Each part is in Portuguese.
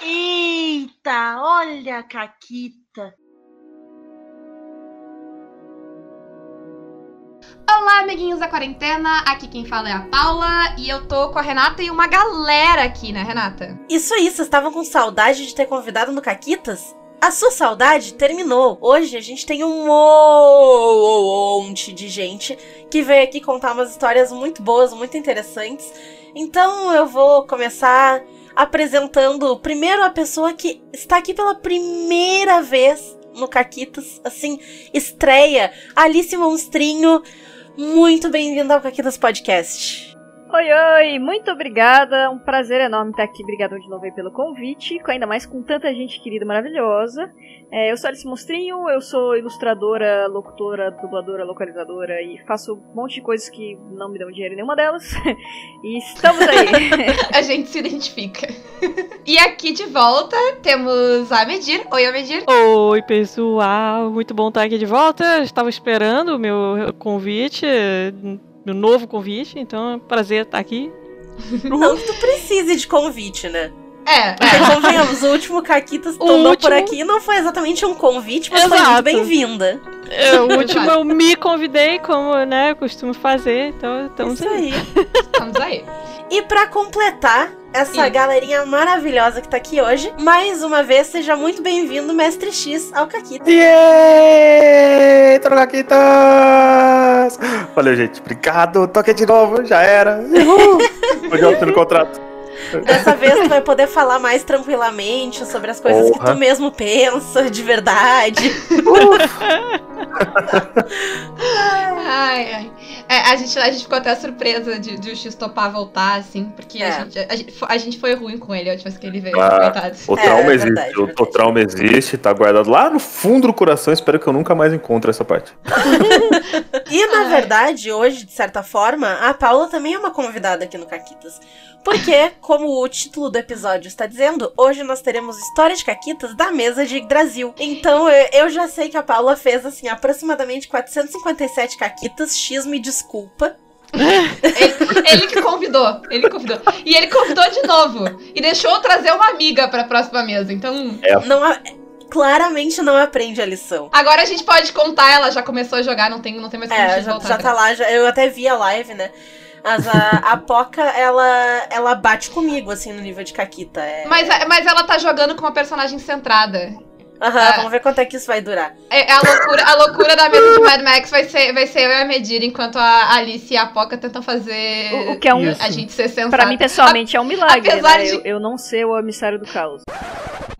Eita, olha a Caquita. Olá, amiguinhos da quarentena. Aqui quem fala é a Paula e eu tô com a Renata e uma galera aqui, né, Renata? Isso aí, vocês estavam com saudade de ter convidado no Caquitas? A sua saudade terminou. Hoje a gente tem um monte de gente que veio aqui contar umas histórias muito boas, muito interessantes. Então eu vou começar apresentando primeiro a pessoa que está aqui pela primeira vez no Caquitas, assim, estreia, Alice Monstrinho. Muito bem-vinda ao Caquitas Podcast. Oi, oi, muito obrigada. Um prazer enorme estar aqui. Obrigado de novo aí pelo convite, ainda mais com tanta gente querida e maravilhosa. É, eu sou Alice Monstrinho, eu sou ilustradora, locutora, dubladora, localizadora e faço um monte de coisas que não me dão dinheiro em nenhuma delas. e estamos aí. a gente se identifica. e aqui de volta temos a Medir. Oi, a Medir. Oi, pessoal. Muito bom estar aqui de volta. Estava esperando o meu convite meu novo convite, então é um prazer estar aqui. Não que tu precise de convite, né? É. Porque, é. convenhamos, o último Caquitas tomou último... por aqui não foi exatamente um convite, mas Exato. foi muito bem-vinda. É, o último eu me convidei, como né, eu costumo fazer, então estamos aí. Estamos aí. E para completar essa Sim. galerinha maravilhosa que tá aqui hoje, mais uma vez, seja muito bem-vindo, Mestre X, ao Caquita. Yeah! Caquitas! Valeu, gente. Obrigado. Tô aqui de novo, já era. Uhul! Hoje no contrato. Dessa vez tu vai poder falar mais tranquilamente sobre as coisas Porra. que tu mesmo pensa de verdade. ai, ai. É, a, gente, a gente ficou até surpresa de, de o X topar voltar, assim, porque é. a, gente, a, gente, a, gente, foi ruim com ele a última vez que ele veio, ah, O trauma é, existe, verdade, o, o, trauma existe, tá guardado lá no fundo do coração, espero que eu nunca mais encontre essa parte. e na ai. verdade, hoje, de certa forma, a Paula também é uma convidada aqui no Caquitas. Porque, como o título do episódio está dizendo, hoje nós teremos histórias de caquitas da mesa de Brasil. Então eu já sei que a Paula fez assim aproximadamente 457 caquitas. X me desculpa. ele, ele, que convidou, ele convidou. E ele convidou de novo. E deixou trazer uma amiga pra próxima mesa. Então. É. Não, claramente não aprende a lição. Agora a gente pode contar, ela já começou a jogar, não tem, não tem mais como é, já, já tá lá, já, eu até vi a live, né? Mas a, a Poca, ela, ela bate comigo, assim, no nível de Caquita. É... Mas, mas ela tá jogando com uma personagem centrada. Aham, uhum, vamos ver quanto é que isso vai durar. É, a, loucura, a loucura da mesa de Mad Max vai ser, vai ser eu e a Medir, enquanto a Alice e a Poca tentam fazer o, o que é um, a gente ser sensata. Pra mim, pessoalmente, é um milagre, apesar né? De... Eu, eu não ser o emissário do caos.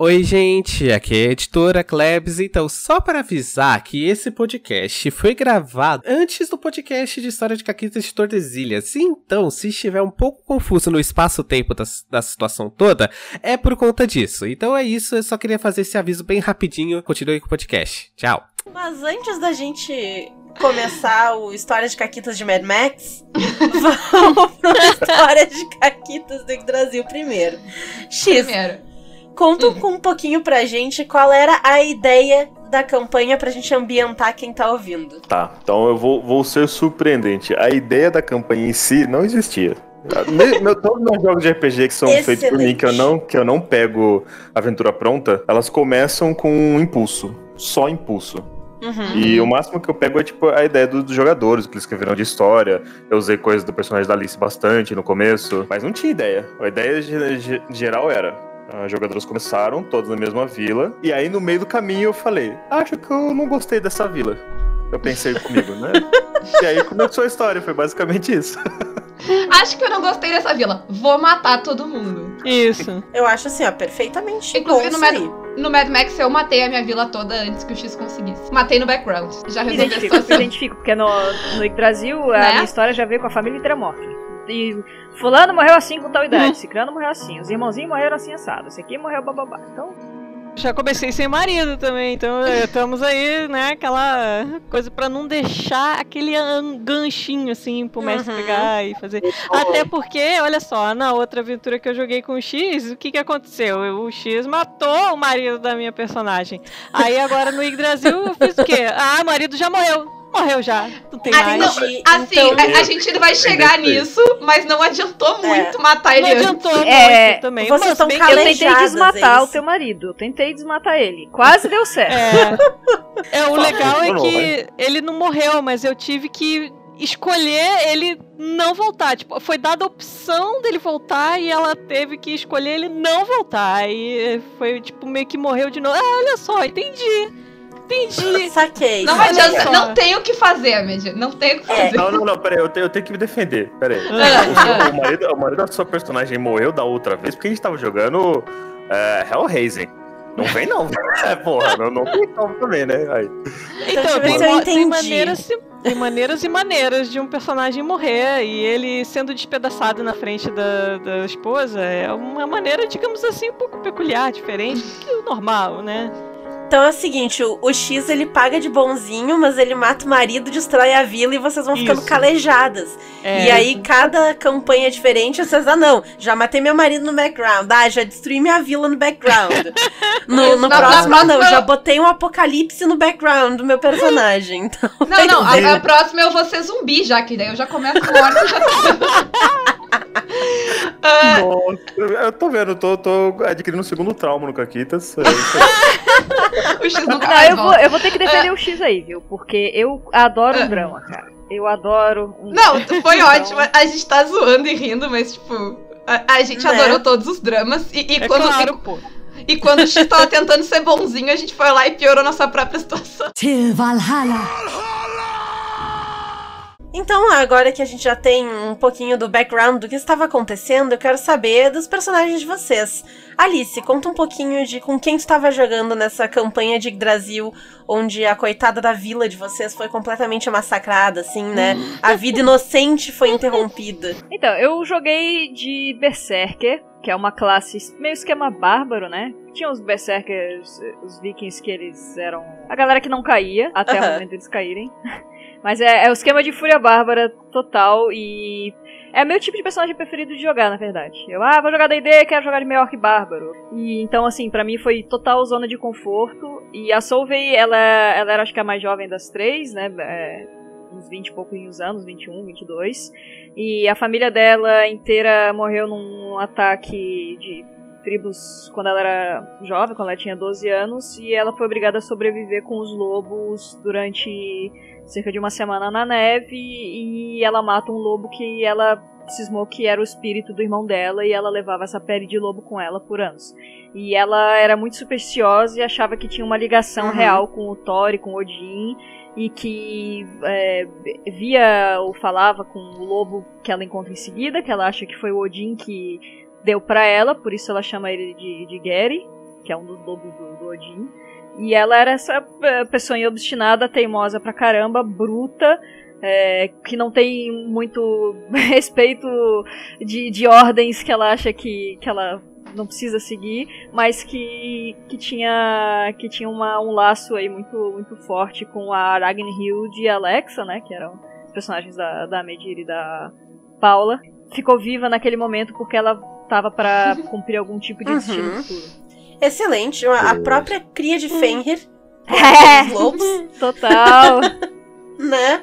Oi, gente, aqui é a editora Klebs. Então, só para avisar que esse podcast foi gravado antes do podcast de História de Caquitas de Tordesilhas. Então, se estiver um pouco confuso no espaço-tempo da, da situação toda, é por conta disso. Então é isso, eu só queria fazer esse aviso bem rapidinho. Continue com o podcast. Tchau. Mas antes da gente começar o História de Caquitas de Mad Max, vamos pro História de Caquitas do Brasil primeiro. X. Primeiro. Conta uhum. um pouquinho pra gente qual era a ideia da campanha pra gente ambientar quem tá ouvindo. Tá, então eu vou, vou ser surpreendente. A ideia da campanha em si não existia. Meu, todos os meus jogos de RPG que são Excelente. feitos por mim, que eu, não, que eu não pego aventura pronta, elas começam com um impulso. Só impulso. Uhum. E o máximo que eu pego é tipo a ideia dos jogadores, o que eles escreveram de história. Eu usei coisas do personagem da Alice bastante no começo, mas não tinha ideia. A ideia geral era: Uh, jogadores começaram, todos na mesma vila. E aí, no meio do caminho, eu falei: Acho que eu não gostei dessa vila. Eu pensei comigo, né? e aí começou a história, foi basicamente isso. Acho que eu não gostei dessa vila. Vou matar todo mundo. Isso. Eu acho assim, ó, perfeitamente. Inclusive, no Mad, no Mad Max eu matei a minha vila toda antes que o X conseguisse. Matei no background. Já resolvi identifico, a situação. identifico, porque no, no Brasil a né? minha história já veio com a família inteira morta. E fulano morreu assim com tal idade, hum. ciclano morreu assim, os irmãozinhos morreram assim assado, esse aqui morreu bababá. Então, já comecei sem marido também, então estamos aí, né, aquela coisa para não deixar aquele ganchinho assim pro mestre uhum. pegar e fazer. Até porque, olha só, na outra aventura que eu joguei com o X, o que que aconteceu? O X matou o marido da minha personagem. Aí agora no Yggdrasil eu fiz o quê? Ah, o marido já morreu. morreu já. Não tem Ah, mais. não, assim, Então- a, a gente vai chegar Entendi. nisso, mas não adiantou muito matar Não ele antes. adiantou É, muito também. vocês Mas tão bem- Eu tentei desmatar é o teu marido. Eu tentei desmatar ele. Quase deu certo. É, é o legal é Não, que ele não morreu, mas eu tive que escolher ele não voltar. Tipo, foi dada a opção dele voltar e ela teve que escolher ele não voltar. Aí foi tipo meio que morreu de novo. Ah, olha só, entendi. Entendi. Saquei. Não adianta, não tem o que fazer, Amedia. Não tem o que É. fazer. Não, não, não, peraí, eu tenho, eu tenho que me defender. Peraí. Ah, O, o marido, o marido da sua personagem morreu da outra vez porque a gente tava jogando é, Hellraising. Não vem, não. É, porra, não, não tem como também, né? Aí. deixa Então, eu ver tem, eu tem maneiras, tem maneiras e maneiras de um personagem morrer e ele sendo despedaçado na frente da, da esposa é uma maneira, digamos assim, um pouco peculiar, diferente do que o normal, né? Então é o seguinte, o, o X ele paga de bonzinho, mas ele mata o marido, destrói a vila e vocês vão ficando Isso. calejadas. É, E aí, cada campanha é diferente, vocês, ah, não, já matei meu marido no background, ah, já destruí minha vila no background. No, no próximo, na ah, não, já botei um apocalipse no background do meu personagem. Então, Não, não, a, a próxima eu vou ser zumbi já, que daí eu já começo morta. Já... Ah, Nossa, eu tô vendo, tô, tô adquirindo um segundo trauma no Caquitas. É o X nunca Não, mais eu vou, eu vou ter que defender o X aí, viu? Porque eu adoro Ah. um drama, cara. Eu adoro um Não, foi ótimo. A gente tá zoando e rindo, mas, tipo, a, a gente Né? adorou todos os dramas. E, e é quando, claro, pô. e, e quando o X tava tentando ser bonzinho, a gente foi lá e piorou nossa própria situação. Till Valhalla. Então, agora que a gente já tem um pouquinho do background do que estava acontecendo, eu quero saber dos personagens de vocês. Alice, conta um pouquinho de com quem tu estava jogando nessa campanha de Brasil, onde a coitada da vila de vocês foi completamente massacrada, assim, né? A vida inocente foi interrompida. Então, eu joguei de Berserker, que é uma classe meio esquema bárbaro, né? Tinha os Berserkers, os vikings que eles eram a galera que não caía, até Aham. o momento deles caírem. Mas é, é o esquema de Fúria Bárbara total e. É meu tipo de personagem preferido de jogar, na verdade. Eu, ah, vou jogar D&D, quero jogar de meio orc bárbaro. E então, assim, pra mim foi total zona de conforto. E a Solveig, ela, ela era acho que a mais jovem das três, né? É, uns 20 e pouquinhos anos, 21, 22. E a família dela inteira morreu num ataque de tribos quando ela era jovem, quando ela tinha 12 anos, e ela foi obrigada a sobreviver com os lobos durante cerca de uma semana na neve, e ela mata um lobo que ela cismou que era o espírito do irmão dela, e ela levava essa pele de lobo com ela por anos. E ela era muito supersticiosa e achava que tinha uma ligação Uhum. real com o Thor e com o Odin, e que é, via ou falava com o lobo que ela encontra em seguida, que ela acha que foi o Odin que deu pra ela, por isso ela chama ele de, de Gary, que é um dos lobos do, do Odin. E ela era essa é, pessoa obstinada, teimosa pra caramba, bruta, é, que não tem muito respeito de, de ordens que ela acha que, que ela não precisa seguir, mas que, que tinha, que tinha uma, um laço aí muito, muito forte com a Ragnhild e a Alexa, né, que eram os personagens da, da Medir e da Paula. Ficou viva naquele momento porque ela tava pra cumprir algum tipo de Uhum. destino futuro. Excelente, a a própria cria de Fenrir, É, lobos, total. né?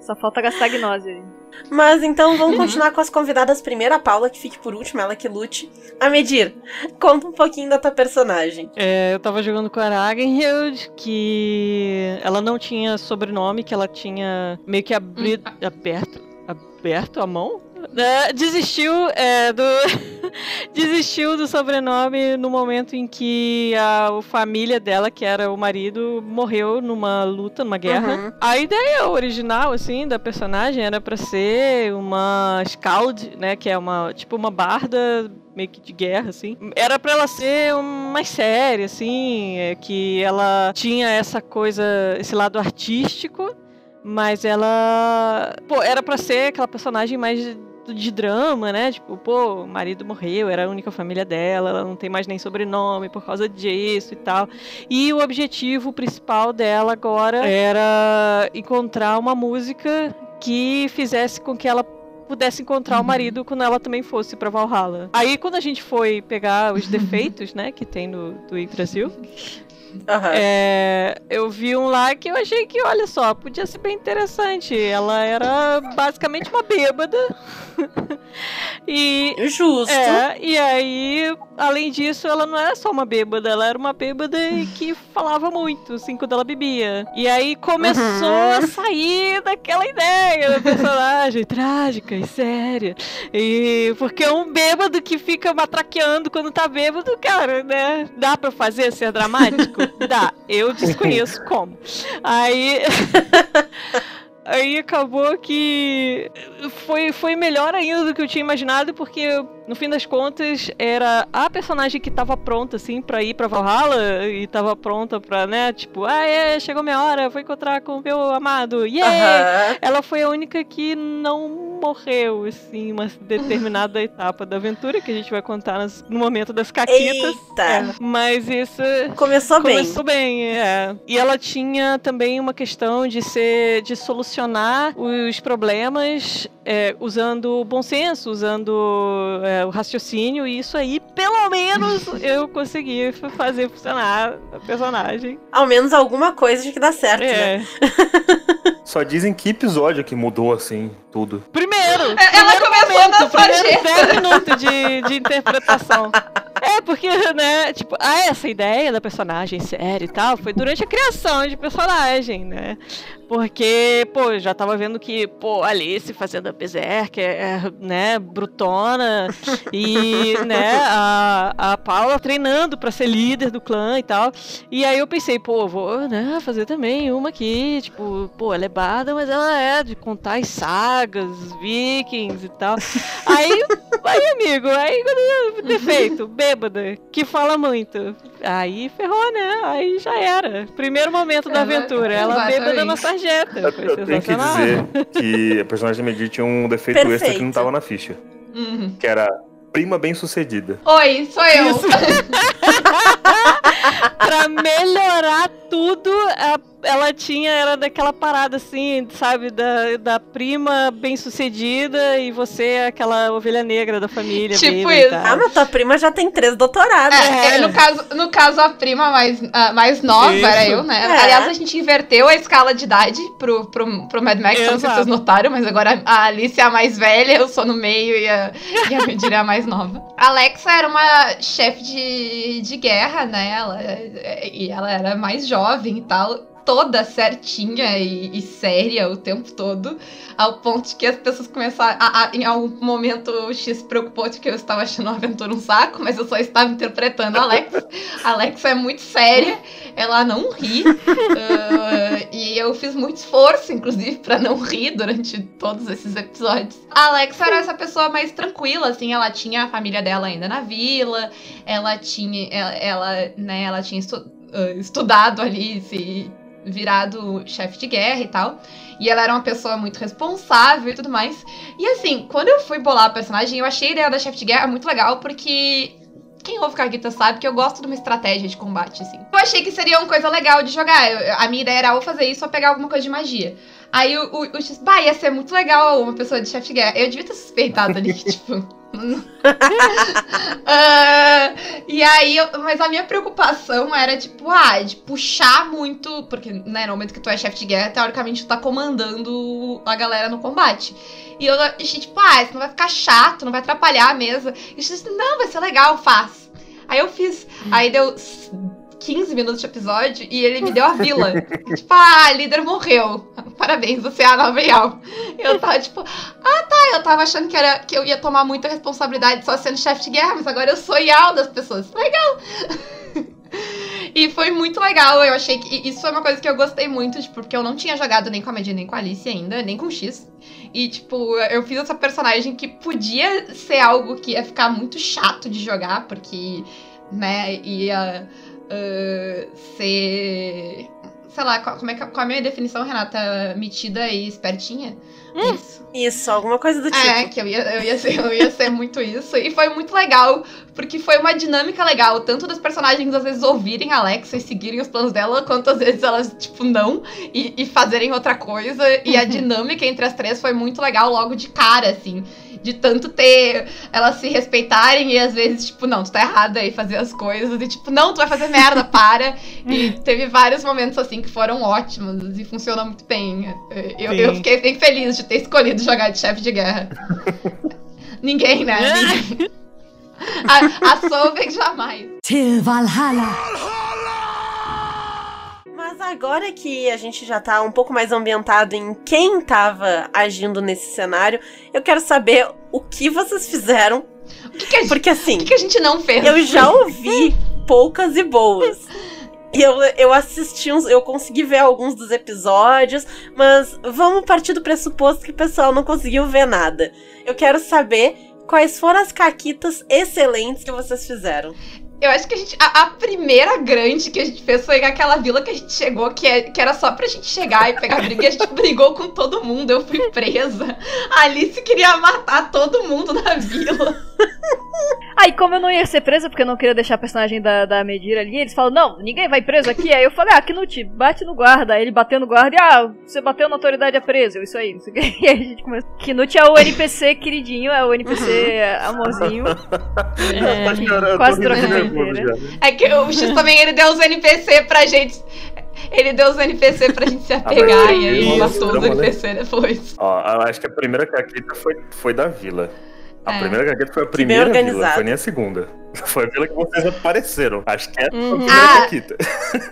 Só falta gastar gnose ali. Mas então vamos continuar com as convidadas primeiro, a Paula, que fique por último, ela que lute. A Medir, conta um pouquinho da tua personagem. É, eu tava jogando com a Ragnhild, que ela não tinha sobrenome, que ela tinha meio que abri... aberto, aberto a mão. É, desistiu é, do desistiu do sobrenome no momento em que a, família dela, que era o marido, morreu numa luta, numa guerra. Uhum. A ideia original, assim, da personagem era pra ser uma Skald, né? Que é uma, tipo, uma barda meio que de guerra, assim. Era pra ela ser mais séria, assim, é, que ela tinha essa coisa, esse lado artístico, mas ela, pô, era pra ser aquela personagem mais de, drama, né? Tipo, pô, o marido morreu, era a única família dela, ela não tem mais nem sobrenome por causa disso e tal. E o objetivo principal dela agora era encontrar uma música que fizesse com que ela pudesse encontrar o marido quando ela também fosse pra Valhalla. Aí quando a gente foi pegar os defeitos, né, que tem no do Yggdrasil, Aham. É, eu vi um lá que eu achei que, olha só, podia ser bem interessante. Ela era basicamente uma bêbada. e Justo. É, e aí, além disso, ela não era só uma bêbada, ela era uma bêbada que falava muito, assim, quando ela bebia. E aí começou Uhum. a sair daquela ideia da personagem trágica e séria. E porque é um bêbado que fica matraqueando quando tá bêbado, cara, né? Dá pra fazer ser dramático? Dá. Eu desconheço como. Aí. Aí acabou que foi, foi melhor ainda do que eu tinha imaginado, porque no fim das contas era a personagem que tava pronta, assim, pra ir pra Valhalla e tava pronta pra, né, tipo, ah, é, chegou minha hora, vou encontrar com o meu amado, yeah! Ela foi a única que não morreu, assim, uma determinada etapa da aventura, que a gente vai contar nas- no momento das caquitas. Eita. É, mas isso Começou bem. Começou bem, é. E ela tinha também uma questão de ser, de solucionar os problemas é, usando o bom senso, usando é, o raciocínio, e isso aí, pelo menos, eu consegui fazer funcionar a personagem. Ao menos alguma coisa de que dá certo, né? É. Só dizem que episódio que mudou assim, tudo. Primeiro! É, Ela primeiro começou momento, na primeiro sarjeta. 10 minutos de, de interpretação. Porque, né, tipo, ah, essa ideia da personagem séria e tal foi durante a criação de personagem, né? Porque, pô, já tava vendo que, pô, Alice fazendo a Berserk é, é, né, brutona e, né, a, a Paula treinando pra ser líder do clã e tal. E aí eu pensei, pô, vou, né, fazer também uma aqui, tipo, pô, ela é barda, mas ela é de contar as sagas, vikings e tal. Aí, aí amigo, aí defeito, bêbada, que fala muito. Aí ferrou, né? Aí já era. Primeiro momento da Exato, aventura, ela bêbada na sarjeta. Eu tenho que dizer que a personagem da Medir tinha um defeito extra que Perfeito. não tava na ficha. Uhum. Que era prima bem sucedida. Oi, sou eu. Isso. pra melhorar tudo, a- ela tinha, era daquela parada assim, sabe, da, da prima bem sucedida e você é aquela ovelha negra da família. Tipo isso. Ah, mas tua prima já tem três doutorados. É, é, no, caso, no caso, a prima mais, a mais nova Isso. era eu, né? É. Aliás, a gente inverteu a escala de idade pro, pro, pro Mad Max, não sei se Exato. vocês notaram, mas agora a Alice é a mais velha, eu sou no meio e a, e a Medira é a mais nova. A Alexa era uma chefe de, de guerra, né? Ela, e ela era mais jovem e tal. Toda certinha e, e séria o tempo todo, ao ponto de que as pessoas começaram. A, a- em algum momento o X se preocupou de que eu estava achando a aventura um saco, mas eu só estava interpretando a Alex. A Alex é muito séria, ela não ri. ah, e eu fiz muito esforço, inclusive, pra não rir durante todos esses episódios. A Alex era essa pessoa mais tranquila, assim, ela tinha a família dela ainda na vila, ela tinha. Ela, ela, né, ela tinha estu- ah, estudado ali, se virado chefe de guerra e tal. E ela era uma pessoa muito responsável e tudo mais. E assim, quando eu fui bolar a personagem, eu achei a ideia da chefe de guerra muito legal, porque quem ouve Caguita sabe que eu gosto de uma estratégia de combate, assim. Eu achei que seria uma coisa legal de jogar. Eu- a minha ideia era ou fazer isso ou pegar alguma coisa de magia. Aí o, o, o X, bah, ia ser muito legal uma pessoa de chefe de guerra. Eu devia ter suspeitado ali que, tipo. Ah, e aí, eu- mas a minha preocupação era, tipo, ah, de puxar muito. Porque, né, no momento que tu é chefe de guerra, teoricamente tu tá comandando a galera no combate. E eu achei, tipo, ah, isso não vai ficar chato, não vai atrapalhar a mesa. E eu disse, não, vai ser legal, faz. Aí eu fiz. Aí deu 15 minutos de episódio e ele me deu a vila. tipo, ah, a líder morreu. Parabéns, você é a nova. E eu tava tipo, ah tá, eu tava achando que, era, que eu ia tomar muita responsabilidade só sendo chefe de guerra, mas agora eu sou Yal das pessoas. Legal! E foi muito legal, eu achei que isso foi uma coisa que eu gostei muito, tipo, porque eu não tinha jogado nem com a Medina, nem com a Alice ainda, nem com o X. E, tipo, eu fiz essa personagem que podia ser algo que ia ficar muito chato de jogar, porque, né, ia ah, ser. Sei lá, qual, como é, que- qual é a minha definição, Renata? Metida e espertinha? Isso. Isso, alguma coisa do tipo. É, que eu ia, eu, ia ser, eu ia ser muito isso. E foi muito legal, porque foi uma dinâmica legal, tanto dos personagens às vezes ouvirem a Alexa e seguirem os planos dela, quanto às vezes elas, tipo, não, e, e fazerem outra coisa. E a dinâmica entre as três foi muito legal logo de cara, assim. De tanto ter elas se respeitarem e às vezes, tipo, não, tu tá errada aí fazer as coisas. E tipo, não, tu vai fazer merda, para. e teve vários momentos assim que foram ótimos e funcionou muito bem. Eu, eu fiquei bem feliz de ter escolhido jogar de chefe de guerra. Ninguém, né? Ninguém. A, a Solveig jamais. Til Valhalla. Mas agora que a gente já tá um pouco mais ambientado em quem tava agindo nesse cenário, eu quero saber o que vocês fizeram. O que, que a gente, Porque assim. O que, que a gente não fez? Eu já ouvi poucas e boas. Eu, eu assisti uns. Eu consegui ver alguns dos episódios, mas vamos partir do pressuposto que o pessoal não conseguiu ver nada. Eu quero saber quais foram as caquitas excelentes que vocês fizeram. Eu acho que a gente. A, a, primeira grande que a gente fez foi aquela vila que a gente chegou, que, é, que era só pra gente chegar e pegar briga. E a gente brigou com todo mundo. Eu fui presa. A Alice queria matar todo mundo na vila. Aí, ah, como eu não ia ser presa, porque eu não queria deixar a personagem da, da Medira ali, eles falam, não, ninguém vai preso aqui. Aí eu falei, ah, Knut, bate no guarda. Aí ele bateu no guarda e, ah, você bateu na autoridade, é preso. Eu, isso aí, isso aí. E aí a gente começou. Knut é o NPC queridinho, é o NPC amorzinho. é, quase trocando é que o X também ele deu os NPC pra gente. Ele deu os NPC pra gente se apegar ah, e aí matou os NPC né? depois. Ó, acho que a primeira caqueta foi, foi da vila. A é. primeira caqueta foi a primeira vila, foi nem a segunda. Foi a vila que vocês apareceram. Acho que é a uhum. primeira ah. caqueta.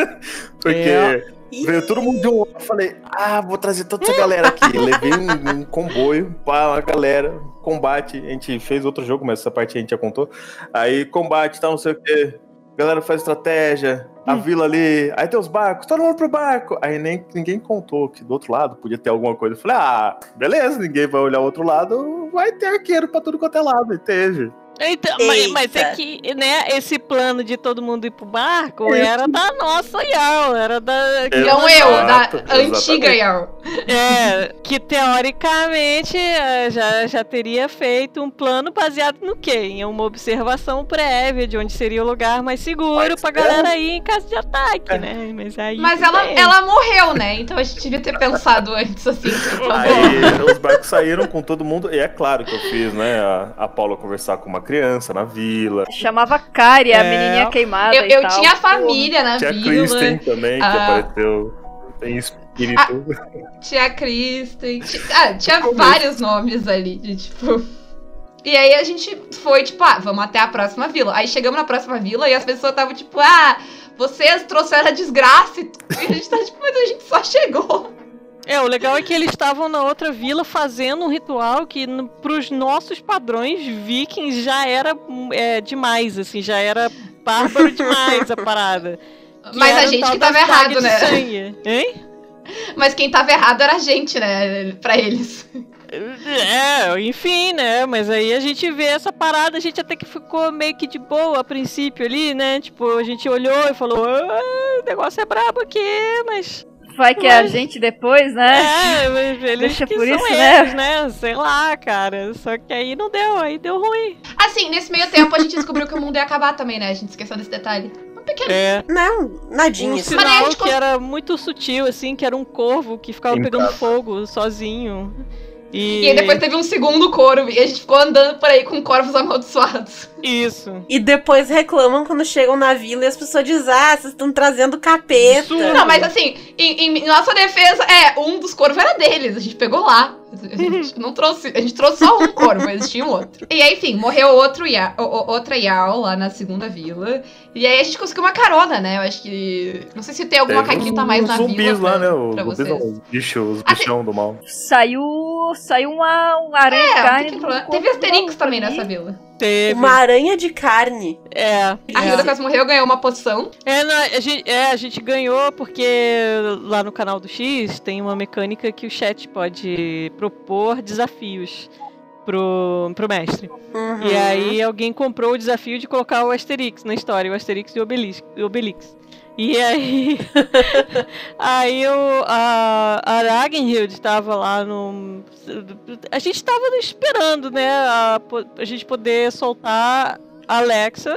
Porque. É. Veio todo mundo de um Eu falei, ah, vou trazer toda essa galera aqui. Levei um, um comboio para a galera, combate. A gente fez outro jogo, mas essa parte a gente já contou. Aí, combate, tal, não sei o quê. Galera faz estratégia, a hum. vila ali, aí tem os barcos, todo mundo pro barco. Aí nem, ninguém contou que do outro lado podia ter alguma coisa. Eu falei, ah, beleza, ninguém vai olhar o outro lado, vai ter arqueiro pra tudo quanto é lado, entende? Então, mas, mas, é que, né, esse plano de todo mundo ir pro barco era da nossa Yao, era da. Não eu, da antiga Yao. É, que teoricamente é, já, já teria feito um plano baseado no quê? Em uma observação prévia de onde seria o lugar mais seguro mas, pra galera ir em caso de ataque, é. né? Mas aí. Mas ela, ela morreu, né? Então a gente devia ter pensado antes, assim. Aí os barcos saíram com todo mundo, e é claro que eu fiz, né? A, a Paula conversar com uma criança na vila. Chamava Kari, a é. menininha queimada. Eu, eu tinha família na tinha vila. Tinha Kristen também, ah. que apareceu. Tem espírito. Ah, tinha Kristen. Tinha, ah, tinha vários nomes ali, de, tipo. E aí a gente foi, tipo, ah, vamos até a próxima vila. Aí chegamos na próxima vila e as pessoas estavam, tipo, ah, vocês trouxeram a desgraça. E a gente tá, tipo, mas a gente só chegou. É, o legal é que eles estavam na outra vila fazendo um ritual que, pros nossos padrões vikings, já era é, demais, assim, já era bárbaro demais a parada. Mas a gente que tava errado, né? Sangue. Hein? Mas quem tava errado era a gente, né? Pra eles. É, enfim, né? Mas aí a gente vê essa parada, a gente até que ficou meio que de boa a princípio ali, né? Tipo, a gente olhou e falou: ah, o negócio é brabo aqui, mas vai que é a gente depois, né? É, eles Deixa por isso, né? eles, né? né? Sei lá, cara. Só que aí não deu, aí deu ruim. Assim, nesse meio tempo a gente descobriu que o mundo ia acabar também, né? A gente esqueceu desse detalhe. Um pequeno. É. Não, nadinha. Um sinal que era muito sutil, assim, que era um corvo que ficava pegando fogo sozinho. E... e aí depois teve um segundo corvo e a gente ficou andando por aí com corvos amaldiçoados. Isso. E depois reclamam quando chegam na vila e as pessoas dizem, ah, vocês estão trazendo capeta. Isso. Não, mas assim, em, em, nossa defesa, é, um dos corvos era deles, a gente pegou lá. A gente não trouxe, a gente trouxe só um corvo, mas tinha um outro. E aí, enfim, morreu outro ya, outra Yao lá na segunda vila. E aí a gente conseguiu uma carona, né? Eu acho que. Não sei se tem alguma caquita mais na zumbis vila. lá, né? O, vocês. Não, os bichos, os assim, bichão do mal. Saiu. Saiu uma, uma aranha é, de carne. Teve Asterix também nessa vila. Teve. Uma aranha de carne. É. A é. Hilda quase morreu, ganhou uma poção. É, não, a, gente, é, a gente ganhou porque lá no canal do X tem uma mecânica que o chat pode propor desafios pro, pro mestre. Uhum. E aí alguém comprou o desafio de colocar o Asterix na história, o Asterix e o Obelix. O Obelix. E aí. aí o, a, a Ragnhild estava lá no. A gente estava esperando, né? A, a gente poder soltar a Alexa.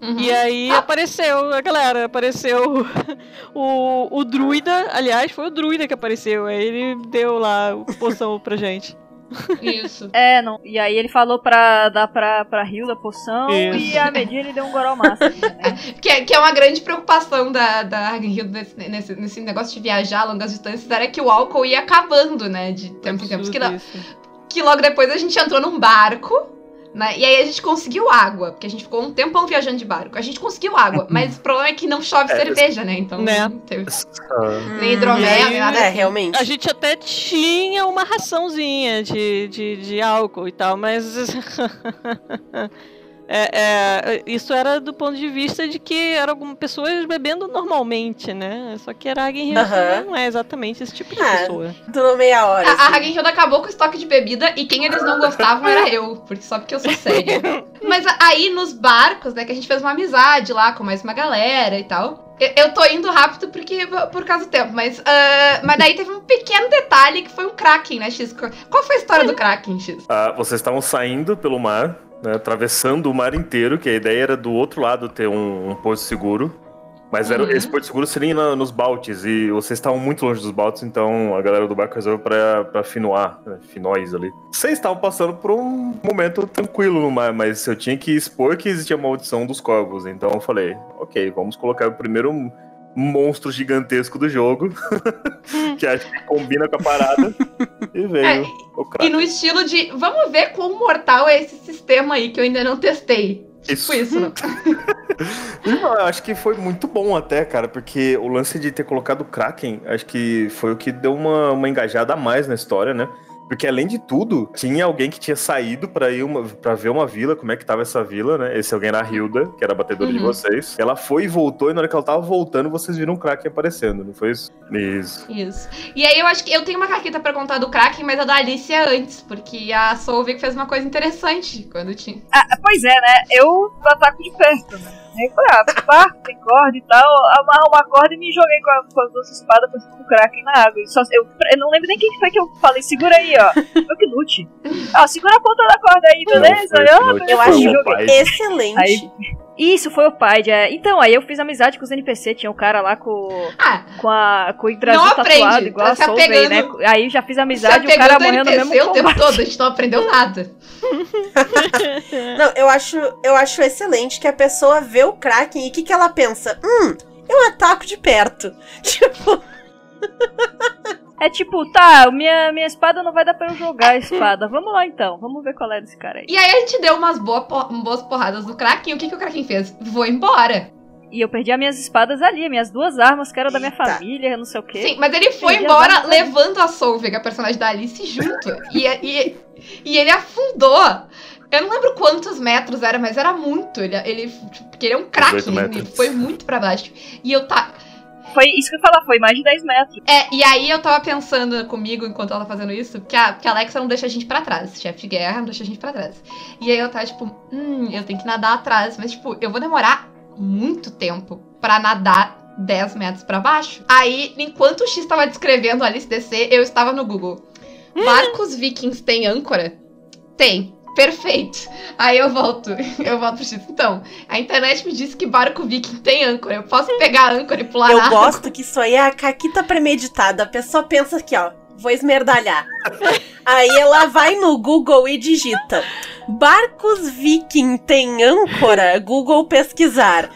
Uhum. E aí ah. apareceu a galera, apareceu o, o druida, aliás, foi o druida que apareceu. Aí ele deu lá o poção pra gente. Isso. É, não. E aí ele falou pra dar pra, pra Rio da poção Isso. e a Medina ele deu um goró massa. né? Que, é- que é uma grande preocupação da, da Hagenhild nesse, nesse, nesse negócio de viajar a longas distâncias, era que o álcool ia acabando, né? De tempo em tempo. Que, que logo depois a gente entrou num barco, né? E aí a gente conseguiu água, porque a gente ficou um tempão viajando de barco. A gente conseguiu água, mas o problema é que não chove É, cerveja, né? Então Né. não teve Ah, nem hidromel, nem nada É, assim. realmente. A gente até tinha uma raçãozinha de, de, de álcool e tal, mas. é, é, isso era do ponto de vista de que eram pessoas bebendo normalmente, né? Só que a Hagen Aham. não é exatamente esse tipo de Ah. pessoa. Durou meia hora. A, a assim. Hagenhild acabou com o estoque de bebida e quem eles não gostavam era eu, porque só porque eu sou séria. Mas a- aí nos barcos, né, que a gente fez uma amizade lá com mais uma galera e tal. Eu, tô indo rápido porque por causa do tempo, mas ah, mas daí teve um pequeno detalhe que foi um Kraken, né, X? Qual foi a história do Kraken, X? ah, vocês estavam saindo pelo mar, né, atravessando o mar inteiro, que a ideia era do outro lado ter um, um porto seguro. Mas era, Uhum. esse porto seguro seria na- nos Baltes, e vocês estavam muito longe dos Baltes, então a galera do barco resolveu pra, pra Finois, né, Finóis ali. Vocês estavam passando por um momento tranquilo no mar, mas eu tinha que expor que existia a maldição dos corvos, então eu falei, ok, vamos colocar o primeiro monstro gigantesco do jogo, que acho que combina com a parada, e veio É, o E no estilo de, vamos ver quão mortal é esse sistema aí que eu ainda não testei. Isso. Tipo isso, né? Não, eu acho que foi muito bom até, cara, porque o lance de ter colocado o Kraken, acho que foi o que deu uma, uma engajada a mais na história, né? Porque além de tudo, tinha alguém que tinha saído pra ir uma, para ver uma vila, como é que tava essa vila, né? Esse alguém era a Hilda, que era a batedora de Uhum. vocês. Ela foi e voltou, e na hora que ela tava voltando, vocês viram o Kraken aparecendo, não foi isso? Isso. Isso. E aí eu acho que eu tenho uma caqueta pra contar do Kraken, mas a da Alicia antes, porque a Solveig fez uma coisa interessante quando tinha. Ah, pois é, né? Eu ataco de perto, né? Aí eu falei, ah, pá, tem corda e tal, amarro uma corda e me joguei com, a- com as duas espadas pra cima do Kraken na água. E só, eu, eu não lembro nem quem que foi que eu falei, segura aí, ó. Foi que lute. Ó, segura a ponta da corda aí, beleza? foi Aí eu, Knut, Eu foi acho. Excelente. Aí- Isso, foi o pai. de- é. Então, aí eu fiz amizade com os NPC, tinha um cara lá com, Ah, com, a, com o Yggdrasil tatuado, igual tá a se Solveig, né? Aí já fiz amizade e o cara morreu no mesmo o tempo todo, a gente não aprendeu nada. Não, eu acho, eu acho excelente que a pessoa vê o Kraken e o que, que ela pensa? Hum, eu ataco de perto. Tipo, É tipo, tá, minha, minha espada não vai dar pra eu jogar a espada. Vamos lá então, vamos ver qual é desse cara aí. E aí a gente deu umas boa por- boas porradas do Kraken, e o que, que o Kraken fez? Vou embora. E eu perdi as minhas espadas ali, minhas duas armas que eram da minha Eita. família, não sei o quê. Sim, mas ele foi Entendi, embora agora- levando a Solveig, a personagem da Alice, junto. e, e, e ele afundou. Eu não lembro quantos metros era, mas era muito. Ele, ele tipo, porque ele é um Kraken, 18 metros. ele foi muito pra baixo. E eu tá. Foi isso que eu falar, foi mais de 10 metros. É, e aí eu tava pensando comigo enquanto ela tá fazendo isso, que a, que a Alexa não deixa a gente pra trás. Chefe de guerra não deixa a gente pra trás. E aí eu tava tipo, hum, eu tenho que nadar atrás. Mas, tipo, eu vou demorar muito tempo pra nadar 10 metros pra baixo. Aí, enquanto o X tava descrevendo Alice descer, eu estava no Google. Barcos vikings têm âncora? Tem. Perfeito. Aí eu volto. Eu volto pro X. Então, a internet me disse que barco viking tem âncora. Eu posso pegar a âncora e pular eu na gosto que isso aí é a caquita premeditada. A pessoa pensa aqui, ó, vou esmerdalhar. aí ela vai no Google e digita: Barcos viking tem âncora? Google pesquisar.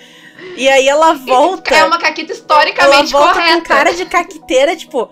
E aí ela volta. É uma caquita Ela historicamente volta correta. com cara de caquiteira, tipo,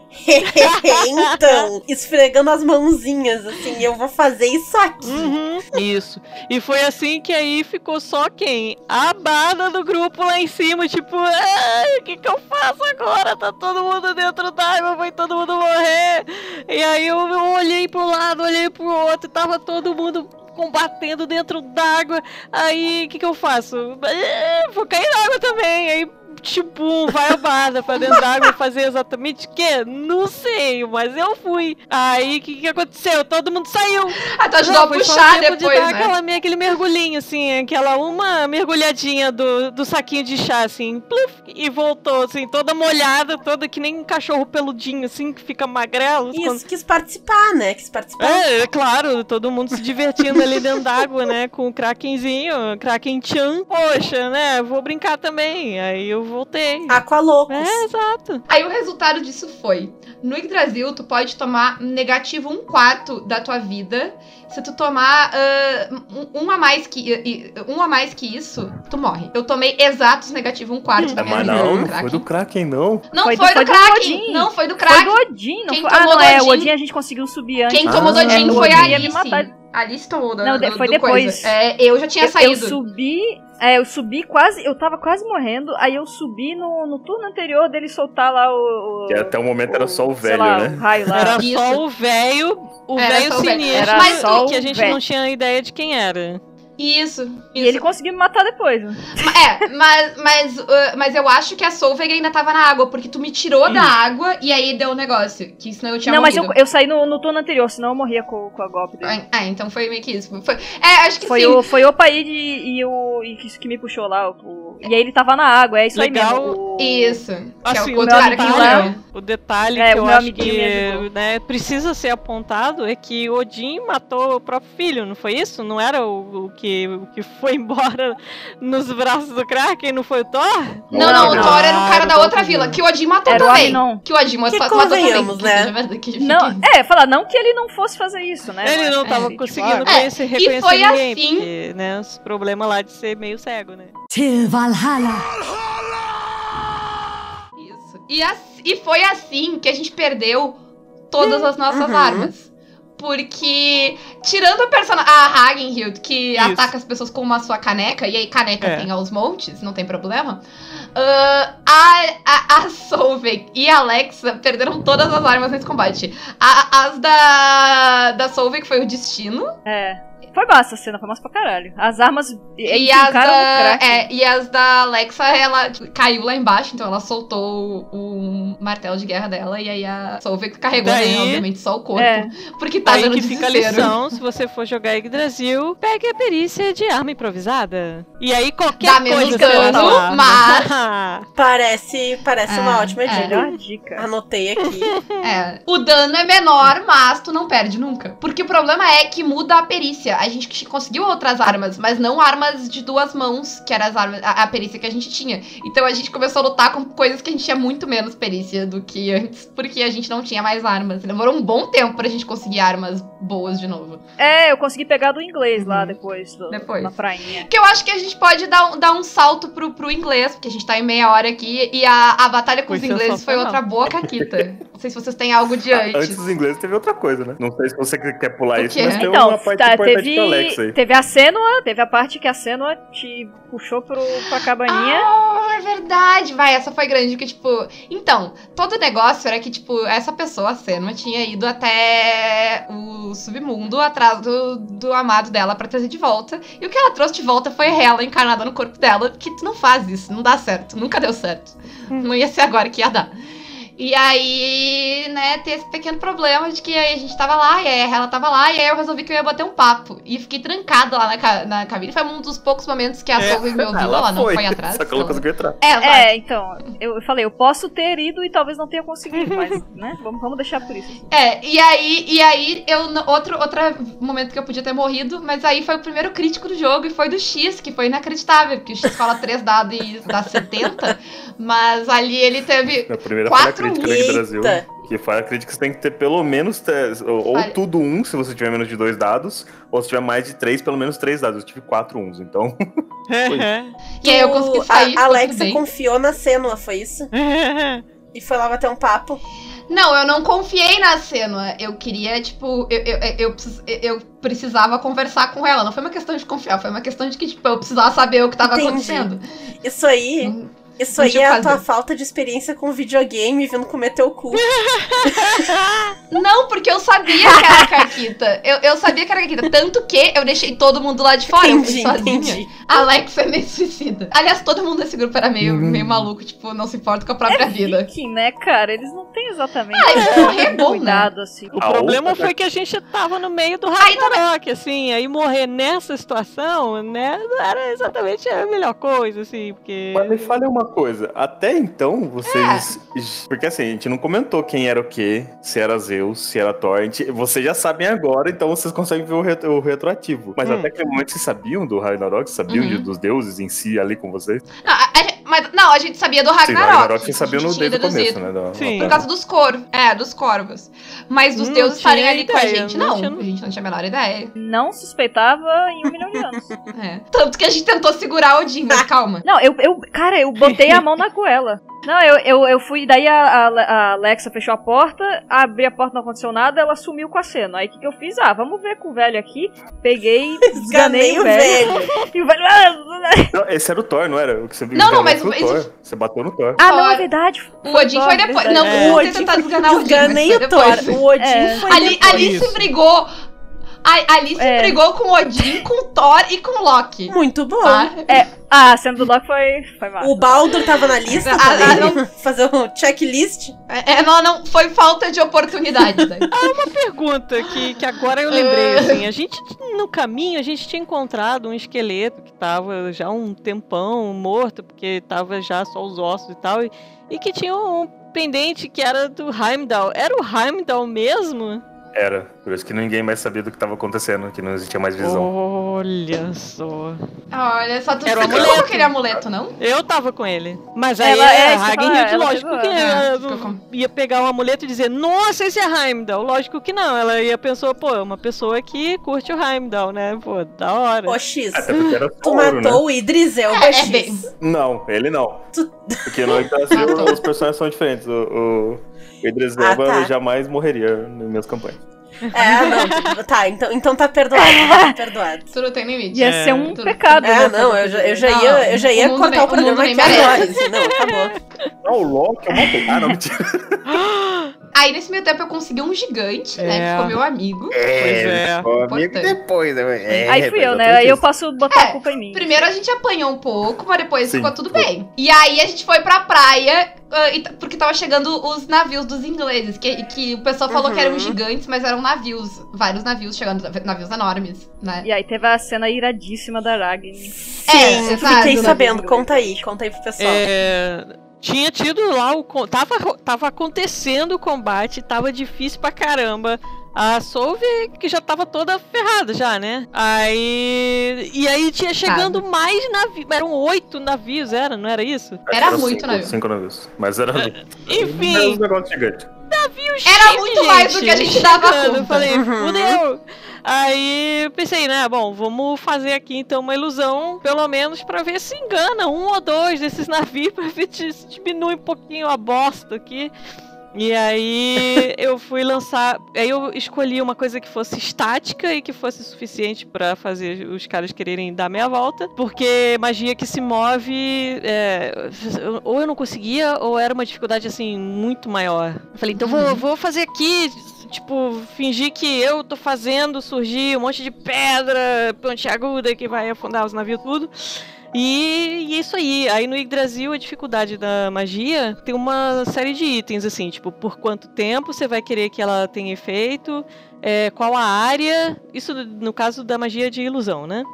então, esfregando as mãozinhas, assim, eu vou fazer isso aqui. Uhum, isso. E foi assim que aí ficou só quem? A Bada do grupo lá em cima, tipo, "Ai, o que que eu faço agora? Tá todo mundo dentro d'água, vai todo mundo morrer. E aí eu olhei pro lado, olhei pro outro, tava todo mundo combatendo dentro d'água. Aí, o que que eu faço? "Eh, Vou cair na água também. Aí, tipo, vai a Bada pra dentro d'água fazer exatamente o quê? Não sei, mas eu fui. Aí, o que que aconteceu? Todo mundo saiu. Ah, tu ajudou Não, a puxar depois, de dar né? aquela, meio- aquele mergulhinho, assim, aquela uma mergulhadinha do, do saquinho de chá, assim, pluf, e voltou, assim, toda molhada, toda que nem um cachorro peludinho, assim, que fica magrelo. quando- Isso, quis participar, né? Quis participar. É, é claro, todo mundo se divertindo ali dentro d'água, né, com o Krakenzinho, Kraken-chan. Poxa, né, vou brincar também, aí eu voltei. Aqualocos. É, exato. Aí o resultado disso foi: no Yggdrasil, tu pode tomar negativo um quarto da tua vida. Se tu tomar ah, um, um a mais que, um a mais que isso, tu morre. Eu tomei exatos negativo um quarto da É, minha mas vida. não, não foi do Kraken, não. Não Foi foi, do- foi do Kraken. Odin. Não, foi do Foi Kraken. do Odin, não Quem foi? Ah, tomou não, do é, o Odin? Odin a gente conseguiu subir antes. Quem Ah, tomou do é, Odin foi Odin a Alice. Alice tomou do, Não, do- foi do depois. coisa. É, eu já tinha Eu, eu saído. subi, é, eu subi quase, eu tava quase morrendo, aí eu subi no, no turno anterior dele soltar lá o... o Que até o momento era só o sei velho, lá, né? O raio lá. Era só o velho, o velho o sinistro, Era mas só que o a gente velho. não tinha ideia de quem era. Isso. E isso. ele conseguiu me matar depois. né? É, mas, mas, uh, mas eu acho que a Solveig ainda tava na água, porque tu me tirou da água e aí deu um negócio. Que senão eu tinha Não, mas morrido. eu, eu saí no, no turno anterior, senão eu morria com, com a golpe dele. Ah, Ah, então foi meio que isso. Foi, é, acho que Foi sim. o, foi o Paid e, e o e que, que me puxou lá. O, e aí ele tava na água, é isso Legal. aí mesmo. o- Isso. que Assim, é o o cara morreu. O detalhe É, que o eu acho que né, precisa ser apontado é que Odin matou o próprio filho, não foi isso? Não era o, o que, o que foi embora nos braços do Kraken, não foi o Thor? Não, não, o Não, Thor era um cara era da o outra vila, que o Odin matou Era o também. Aminon. Que o Odin matou, Que matou também. né? que Não, é, falar não que ele não fosse fazer isso, né? Ele não É, tava tipo, conseguindo ah, conhecer, e reconhecer foi ninguém, assim- porque, né, os problemas lá de ser meio cego, né? Valhalla. E, as- e foi assim que a gente perdeu todas as nossas Uhum. armas. Porque, tirando a personagem. A Hagenhild, que Isso. ataca as pessoas com uma sua caneca, e aí caneca É. tem aos montes, não tem problema. ah, a, a, a Solveig e a Alexa perderam todas as armas nesse combate. A- as da, da Solveig foi o destino. É. Foi massa a cena, foi massa pra caralho. As armas E e as, da, é, e as da Alexa, ela caiu lá embaixo, então ela soltou o martelo de guerra dela, e aí a Solveig carregou, Daí- né, obviamente, só o corpo, É. porque Aí no que fica a lição, se você for jogar Yggdrasil, pegue a perícia de arma improvisada. E aí qualquer Dá menos coisa será dano, sua arma. mas- Parece, parece uma É, ótima é. dica. Dica. Anotei aqui. É, o dano é menor, mas tu não perde nunca. Porque o problema é que muda a perícia. A gente conseguiu outras armas, mas não armas de duas mãos, que era as armas, a, a perícia que a gente tinha. Então a gente começou a lutar com coisas que a gente tinha muito menos perícia do que antes, porque a gente não tinha mais armas. Demorou um bom tempo pra gente conseguir armas boas de novo. É, eu consegui pegar do inglês lá depois, do- Depois. na prainha. Que eu acho que a gente pode dar um, dar um salto pro, pro inglês, porque a gente tá em meia hora aqui, e a, a batalha com Foi os ingleses foi outra boa caquita. Não sei se vocês têm algo de antes. Antes dos ingleses teve outra coisa, né? Não sei se você quer pular isso, mas tem Então, uma parte tá, importante teve, pra Alex aí. teve a Senua, teve a parte que a Senua te puxou pro, pra cabaninha. Ah, é verdade. Vai, essa foi grande, que tipo... Então, todo o negócio era que, tipo, essa pessoa, a Senua, tinha ido até o submundo atrás do, do amado dela pra trazer de volta. E o que ela trouxe de volta foi ela encarnada no corpo dela, que tu não faz isso, não dá certo. Nunca deu certo. Não ia ser agora que ia dar. E aí, né, tem esse pequeno problema de que aí a gente tava lá, e aí ela tava lá, e aí eu resolvi que eu ia bater um papo. E fiquei trancada lá na, ca na cabine. Foi um dos poucos momentos que a É, Solveig me ouviu, ela ela não foi, foi atrás. Só que ela não conseguiu entrar. É. É, então, eu falei, eu posso ter ido e talvez não tenha conseguido, mas, né, vamos, vamos deixar por isso. assim. É, e aí, e aí eu. Outro, outro momento que eu podia ter morrido, mas aí foi o primeiro crítico do jogo e foi do X, que foi inacreditável, porque o X fala 3 dados e dá 70, mas ali ele teve. Quatro crítica Eita. Brasil. Que falha crítica você tem que ter pelo menos. te- Ou, tudo um, se você tiver menos de dois dados, ou se tiver mais de três, pelo menos três dados. Eu tive quatro uns, então. E aí eu consegui sair. A Alexa confiou na Senua, foi isso? E foi lá bater um papo. Não, eu não confiei na cena. Eu queria, tipo, eu, eu, eu, eu precisava conversar com ela. Não foi uma questão de confiar, foi uma questão de que, tipo, eu precisava saber o que tava Entendi. acontecendo. Isso aí. Não- Isso aí é a tua falta de experiência com videogame vindo comer teu cu. Não, porque eu sabia que era Caquita. Eu, eu sabia que era Caquita. Tanto que eu deixei todo mundo lá de fora. eu fui entendi, sozinha. entendi. A Alex é meio suicida. Aliás, todo mundo desse grupo era meio, meio maluco, tipo, não se importa com a própria vida. Viking, né, cara? Eles não têm exatamente Ah, eles morrer é bom, né? cuidado, assim. O A problema outra- foi que a gente tava no meio do Ragnarok, assim, aí morrer nessa situação, né, não era exatamente a melhor coisa, assim, porque... Mas me fale uma coisa. Até então, vocês. Porque assim, a gente não comentou quem era o quê, se era Zeus, se era Thor. Gente... Vocês já sabem agora, então vocês conseguem ver o, retro- o retroativo. Mas Hum. até aquele momento vocês sabiam do Ragnarok? Sabiam Uhum. de- dos deuses em si ali com vocês? Não, a- mas não, a gente sabia do Sim, Ragnarok. Ragnarok a gente sabia no, desde o começo, né? da- Sim. Por causa dos corvos. É, dos corvos. Mas dos Não deuses estarem ali com a ideia, gente, não não. tinha- A gente não tinha a menor ideia. Não suspeitava em um milhão de anos. É. Tanto que a gente tentou segurar o Odin, mas calma. Não, eu, eu. Cara, eu botei a mão na goela. Não, eu, eu, eu fui. Daí a, a, Alexa fechou a porta, abri a porta, não aconteceu nada, ela sumiu com a cena. Aí o que, que eu fiz? Ah, vamos ver com o velho aqui. Peguei, esganei o velho. E o velho. "Ah, Não, esse era o Thor, não era? O que você viu Não, não, enganou mas o Thor. Você bateu no Thor. Ah, não, é verdade. O Odin foi depois. Não, É. não O ter Odin tentado esganar o Odin. mas Esganei foi o Thor. depois. O Odin É. foi Ali, depois. ali se brigou. A- Ali se É. brigou com o Odin, com o Thor e com o Loki. Muito bom. Tá? Ah, a cena do Loki foi, foi massa. O Baldur tava na lista Ah, também. ah, não. Fazer um checklist. É, é, não, não, foi falta de oportunidade. daí. Pergunta que, que agora eu lembrei, assim, a gente, no caminho, a gente tinha encontrado um esqueleto que tava já um tempão morto, porque tava já só os ossos e tal, e, e que tinha um pendente que era do Heimdall. Era o Heimdall mesmo? Era. Por isso que ninguém mais sabia do que tava acontecendo, que não existia mais visão. Olha só. Olha, só tu Era pegou amuleto. aquele amuleto, não? Eu tava com ele. Mas aí Ela- é, é, falar, ela lógico pegou. que É, ela ficou com- ia pegar o amuleto e dizer, nossa, esse é Heimdall. Lógico que não. Ela ia pensar, pô, é uma pessoa que curte o Heimdall, né? Pô, da hora. Ô, X. Até porque era Tu né? matou o Idris É, é X. bem- Não, ele não. Tu- Porque no Brasil os personagens são diferentes. O, o, o Idris Ah, Elba tá. jamais morreria nas minhas campanhas. É, não. Tá, então, então tá perdoado. Tá perdoado. Tu não tem limite. Ia É. ser um Tudo- pecado. É, né, não, eu já, eu já Não, ia, eu já ia cortar nem- o programa nem aqui agora. Assim, não, acabou. Ah, o Loki, eu matei. Ah, não, mentira. Aí nesse meio tempo eu consegui um gigante, né? Que É. ficou meu amigo. Pois é. Amigo depois, né? É, Aí fui eu, né? Aí eu posso botar É, a culpa em mim. Primeiro a gente apanhou um pouco, mas depois Sim. ficou tudo bem. E aí a gente foi pra praia, porque tava chegando os navios dos ingleses, que, que o pessoal falou que eram Uhum. gigantes, mas eram navios, vários navios chegando, navios enormes, né? E aí teve a cena iradíssima da Ragni. Sim, exato. fiquei Do sabendo. navio. Conta aí, conta aí pro pessoal. É, tinha tido lá o. Tava, tava acontecendo o combate, tava difícil pra caramba. A Solve que já tava toda ferrada já, né? Aí. E aí tinha chegando mais navios. Eram oito navios, era, não era isso? Era Eram muito cinco, navio. Cinco navios. Mas era. Era Enfim, um negócio gigante. Era muito mais do que a gente dava conta. Eu falei, Uhum. fudeu. Aí eu pensei, né, bom, vamos fazer aqui então uma ilusão, pelo menos pra ver se engana um ou dois desses navios, pra ver se diminui um pouquinho a bosta aqui. E aí eu fui lançar. Aí eu escolhi uma coisa que fosse estática e que fosse suficiente pra fazer os caras quererem dar meia volta. Porque magia que se move. é, ou eu não conseguia, ou era uma dificuldade assim muito maior. Eu falei, então vou, vou fazer aqui. Tipo, fingir que eu tô fazendo surgir um monte de pedra pontiaguda que vai afundar os navios tudo. E, e isso aí. Aí no Yggdrasil a dificuldade da magia tem uma série de itens, assim, tipo, por quanto tempo você vai querer que ela tenha efeito, é, qual a área. Isso no caso da magia de ilusão, né?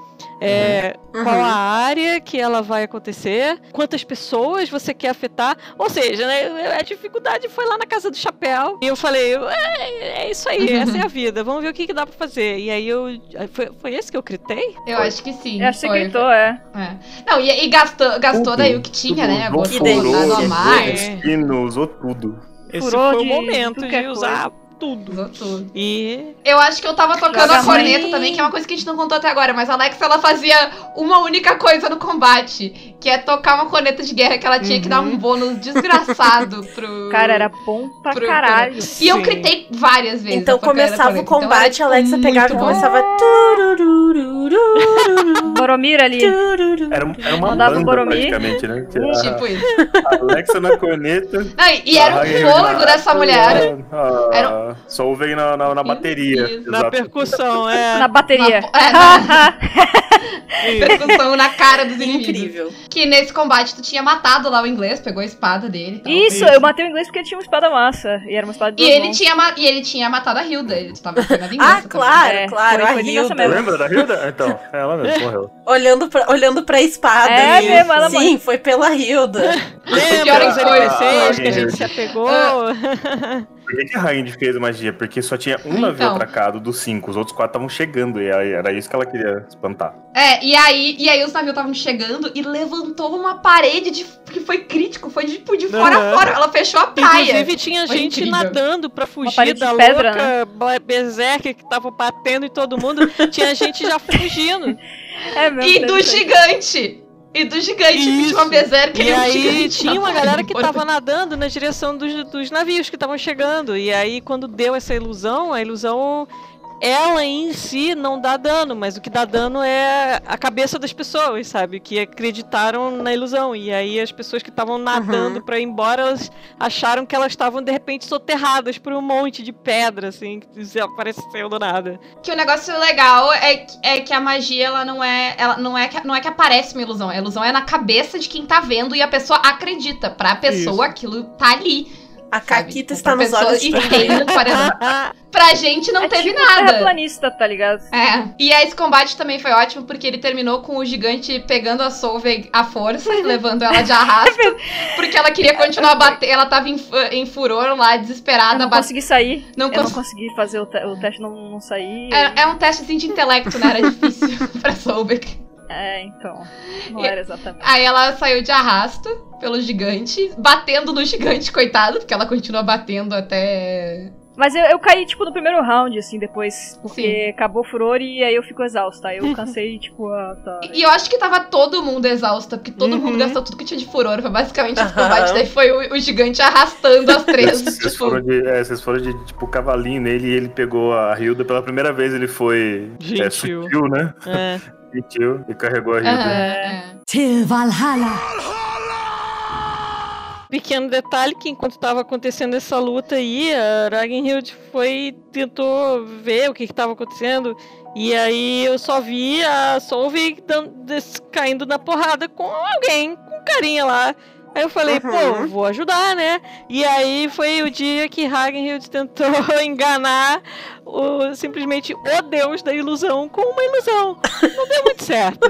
É, Uhum. Qual a área que ela vai acontecer, quantas pessoas você quer afetar. Ou seja, né, a dificuldade foi lá na casa do chapéu. E eu falei, é, é isso aí, essa é a vida, vamos ver o que, que dá pra fazer. E aí eu. Foi, foi esse que eu gritei? Eu acho que sim. Eu acho que foi. você gritou, é. É. Não, e, e gastou, gastou daí o que tinha, né? Tudo delícia. lá no usou, mar, É. destino, usou tudo. Esse Furou foi o de momento que de é usar tudo. usou tudo. E Eu acho que eu tava tocando a corneta mãe. também, que é uma coisa que a gente não contou até agora, mas a Alexa ela fazia uma única coisa no combate, que é tocar uma corneta de guerra que ela tinha que dar um bônus desgraçado pro. Cara, era bom pra pro- caralho. E eu Sim. gritei várias vezes. Então começava o. Então era, combate, a Alexa muito pegava e começava. Boromir ali. Era, era uma Mandava banda, Boromir. praticamente, né? Que era Tipo isso. Alexa na corneta. Não, e, era um na- dessa mulher. A, a, Soul veio na, na, na bateria. Isso. na exato. percussão, é. Na bateria. Na, é, na percussão na cara dos inimigos. Incrível. Que nesse combate tu tinha matado lá o inglês, pegou a espada dele. tal. Isso, eu matei o inglês porque ele tinha uma espada massa. E era uma espada de E ele mãos. tinha, ma- e ele tinha matado a Hilda. Ele tava na vingança. Ah, também. claro, É, claro. foi- a Hilda. mesmo. Lembra da Hilda? Então, ela mesmo morreu. Olhando pra, olhando pra espada. É e- mesmo, ela Sim, foi pela Hilda. Lembra os? NPCs que a Ah, gente se apegou? Por que, que a Hind fez magia? Porque só tinha um navio Então. atracado dos cinco, os outros quatro estavam chegando, e aí era isso que ela queria espantar. É, e aí, e aí os navios estavam chegando e levantou uma parede de, que foi crítico, foi tipo de fora Aham. a fora. Ela fechou a praia. Inclusive tinha Foi gente incrível. nadando pra fugir da pedra, louca Bla- berserker que tava batendo em todo mundo. tinha gente já fugindo. É mesmo. E do gigante. E do gigante, que tinha uma berserker E um aí gigante tinha uma galera que tava nadando na direção dos, dos navios que estavam chegando. E aí, quando deu essa ilusão, a ilusão. Ela em si não dá dano, mas o que dá dano é a cabeça das pessoas, sabe? Que acreditaram na ilusão. E aí as pessoas que estavam nadando pra ir embora, elas acharam que elas estavam de repente soterradas por um monte de pedra, assim, que apareceu do nada. Que o negócio legal é, que- é que a magia, ela não é. Ela não é, que, não é que aparece uma ilusão. A ilusão é na cabeça de quem tá vendo e a pessoa acredita. Pra pessoa, aquilo tá ali. A? Caquita está nos olhos de e paredão. Pra gente não é teve tipo nada. terraplanista, tá ligado? É. E esse combate também foi ótimo, porque ele terminou com o gigante pegando a Solveig à força, levando ela de arrasto. porque ela queria continuar a bater. Ela tava em, em furor lá, Eu desesperada. não bat- consegui sair. Não eu não cons- consegui fazer o, te- o teste, não, não sair. É, é um testezinho de intelecto, né? Era difícil pra Solveig. É, então. Não era exatamente. Aí ela saiu de arrasto pelo gigante, batendo no gigante, coitado, porque ela continua batendo até. Mas eu, eu caí, tipo, no primeiro round, assim, depois. Porque acabou o furor e aí eu fico exausta. Aí eu cansei, tipo, ah, tá. E eu acho que tava todo mundo exausta, porque todo mundo Uhum. gastou tudo que tinha de furor. Foi basicamente esse combate. Daí foi o, o gigante arrastando as três. Vocês tipo, foram, de, é, vocês foram de, tipo, cavalinho nele e ele pegou a Hilda pela primeira vez. Ele foi é, Gentil. sutil, né? É. Gentil e carregou a Hilda. é. Till Valhalla. Pequeno detalhe que enquanto estava acontecendo essa luta aí, a Ragnhild foi tentou ver o que estava acontecendo e aí eu só vi a Solveig caindo na porrada com alguém, com carinha lá. Aí eu falei, pô, Uhum. vou ajudar, né? E aí foi o dia que Ragnhild tentou enganar o, simplesmente o deus da ilusão com uma ilusão. Não deu muito certo.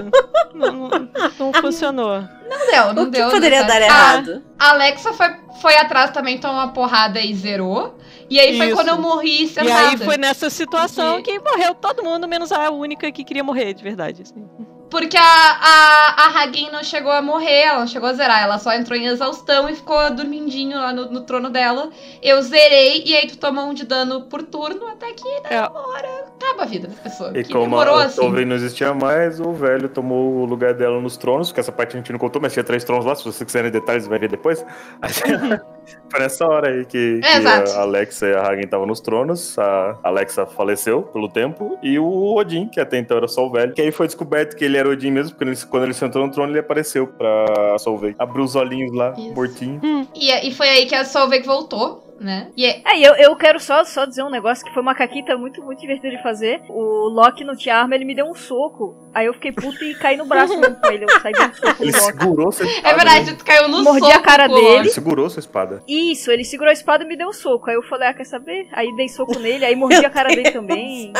não, não- não funcionou. Não deu, não O que deu. poderia né? dar A- errado? A Alexa foi, foi atrás também, tomou uma porrada e zerou. E aí foi Isso. quando eu morri E sentada. aí foi nessa situação Porque- que morreu todo mundo, menos a única que queria morrer, de verdade. assim. Porque a, a, a Hagin não chegou a morrer, ela não chegou a zerar, ela só entrou em exaustão e ficou dormindinho lá no, no trono dela. Eu zerei e aí tu tomou um de dano por turno até que É. na hora acaba a vida da pessoa. E que como demorou a assim. Solveig não existia mais, o velho tomou o lugar dela nos tronos, que essa parte a gente não contou, mas tinha três tronos lá, se vocês quiserem detalhes, vai ver depois. Foi nessa hora aí que, que a Alexa e a Hagen estavam nos tronos, a Alexa faleceu pelo tempo, e o Odin, que até então era só o velho, que aí foi descoberto que ele era Odin mesmo, porque ele- quando ele sentou no trono, ele apareceu pra Solveig. Abriu os olhinhos lá, Isso. mortinho. E, e foi aí que a Solveig voltou, né? E é- É, eu, eu quero só, só dizer um negócio que foi uma caquita muito, muito divertida de fazer. O Loki não tinha arma, ele me deu um soco. Aí eu fiquei puto e caí no braço mesmo com ele. Eu saí dando um soco no Ele Loki. segurou sua espada. é verdade, tu caiu no Mordi soco a cara dele. Ele segurou sua espada. Isso, ele segurou a espada e me deu um soco. Aí eu falei, ah, quer saber? Aí dei soco nele, aí mordi a cara dele também.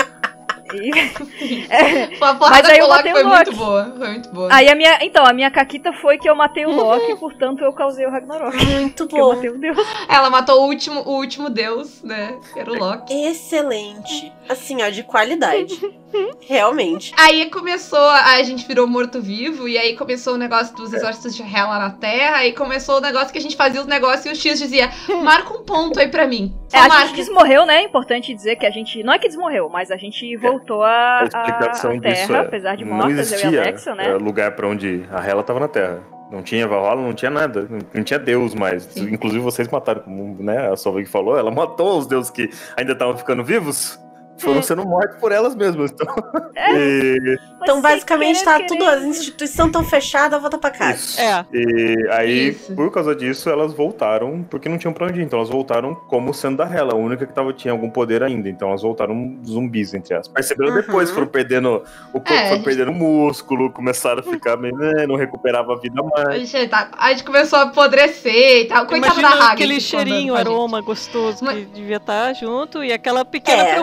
E- É, Mas aí eu o Loki matei o foi muito Loki. boa. Foi muito boa. Aí a minha. Então, a minha caquita foi que eu matei o Loki, portanto eu causei o Ragnarok. Muito Porque eu matei o Deus. Ela matou o último, o último deus, né? Que era o Loki. Excelente. Assim, ó, de qualidade. Realmente. Aí começou, a gente virou morto-vivo, e aí começou o negócio dos exércitos de Hela na Terra, aí começou o negócio que a gente fazia os negócios e o X dizia, marca um ponto aí pra mim. Só É, a marca. gente desmorreu, né? É importante dizer que a gente. Não é que desmorreu, mas a gente voltou a, A explicação a disso Terra, é, apesar de não mortas, eu e existia né? é, lugar pra onde a Hela tava na Terra. Não tinha Valhalla, não tinha nada. Não, não tinha Deus mais. Sim. Inclusive vocês mataram, como né, a Solveig falou, ela matou os deuses que ainda estavam ficando vivos. Foram É. sendo mortos por elas mesmas. Então, e, Então, basicamente, tá querer. tudo. As instituições estão fechadas, volta pra casa. isso. É. E aí, Isso. por causa disso, elas voltaram, porque não tinham pra onde ir. Então elas voltaram como sendo da Hela, a única que tava, tinha algum poder ainda. Então elas voltaram zumbis, entre aspas. Perceberam Uhum. depois, foram perdendo. O corpo É, foi gente- perdendo músculo, começaram a ficar meio. né, não recuperava a vida A mais. gente, tá- a gente começou a apodrecer e tal. Coitada Imagina da Hagen. aquele andando cheirinho, gente. aroma gostoso Mas- que devia estar junto e aquela pequena É.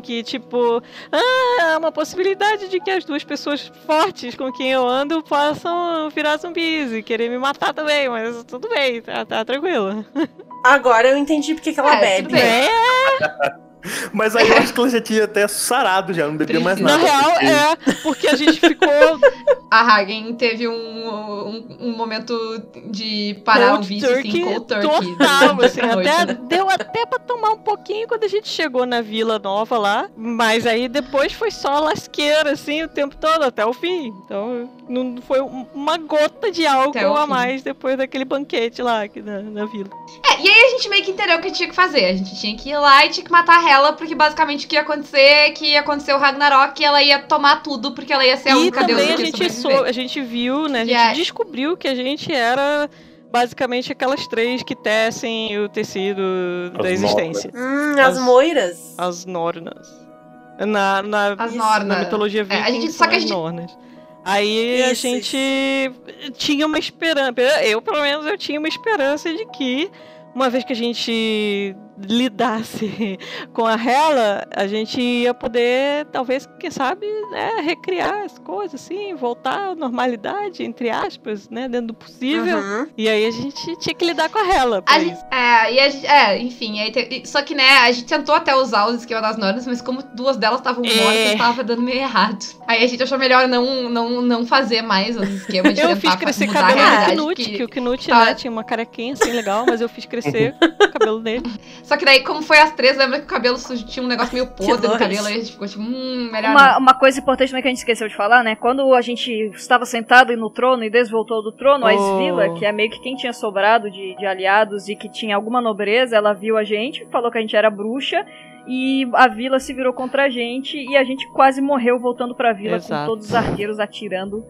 que, tipo, ah, uma possibilidade de que as duas pessoas fortes com quem eu ando possam virar zumbis e querer me matar também, mas tudo bem, tá, tá tranquilo. Agora eu entendi porque que ela É, tudo bebe. bem. É, Mas aí eu acho que ela já tinha até sarado, já não bebia mais nada. na real, porque- é, porque a gente ficou A Hagen teve um, um, um momento de parar o cold vício, turkey assim, cold turkey. total, assim, a até, né? deu até pra tomar um pouquinho quando a gente chegou na Vila Nova lá, mas aí depois foi só lasqueira, assim, o tempo todo, até o fim. Então, não foi um- uma gota de álcool o a mais depois daquele banquete lá aqui na, na vila. É, e aí a gente meio que entendeu o que tinha que fazer. A gente tinha que ir lá e tinha que matar ela, porque basicamente o que ia acontecer é que ia acontecer o Ragnarok e ela ia tomar tudo, porque ela ia ser a única deusa também a gente, sou, a gente viu, né, a gente descobriu que a gente era basicamente aquelas três que tecem o tecido da As existência. Hum, as As- moiras. As Nornas. Na, na, As Isso, Nornas. na mitologia É, viking a gente- só que a as gente- Nornas. Aí a Isso, gente tinha uma esperança. Eu, pelo menos, eu tinha uma esperança de que, uma vez que a gente lidasse com a Hela, a gente ia poder, talvez, quem sabe, né, recriar as coisas, assim, voltar à normalidade, entre aspas, né, dentro do possível. Uhum. E aí a gente tinha que lidar com a Hela. A gente, é, e a gente, é, enfim, aí te- só que, né, a gente tentou até usar os esquemas das normas, mas como duas delas estavam É. mortas, tava dando meio errado. Aí a gente achou melhor não, não, não fazer mais os esquemas de Eu fiz crescer cabelo do. Knut, que- que o Knut tá- né, tinha uma carequinha assim legal, mas eu fiz crescer o cabelo dele. Só que daí, como foi as três, lembra que o cabelo sujo tinha um negócio meio podre no cabelo, aí a gente ficou tipo, hum, melhor Uma, não. uma coisa importante também que a gente esqueceu de falar, né? Quando a gente estava sentado no trono e desvoltou do trono, a Oh. Svila, que é meio que quem tinha sobrado de, de aliados e que tinha alguma nobreza, ela viu a gente, falou que a gente era bruxa. E a vila se virou contra a gente e a gente quase morreu voltando pra vila Exato. com todos os arqueiros atirando.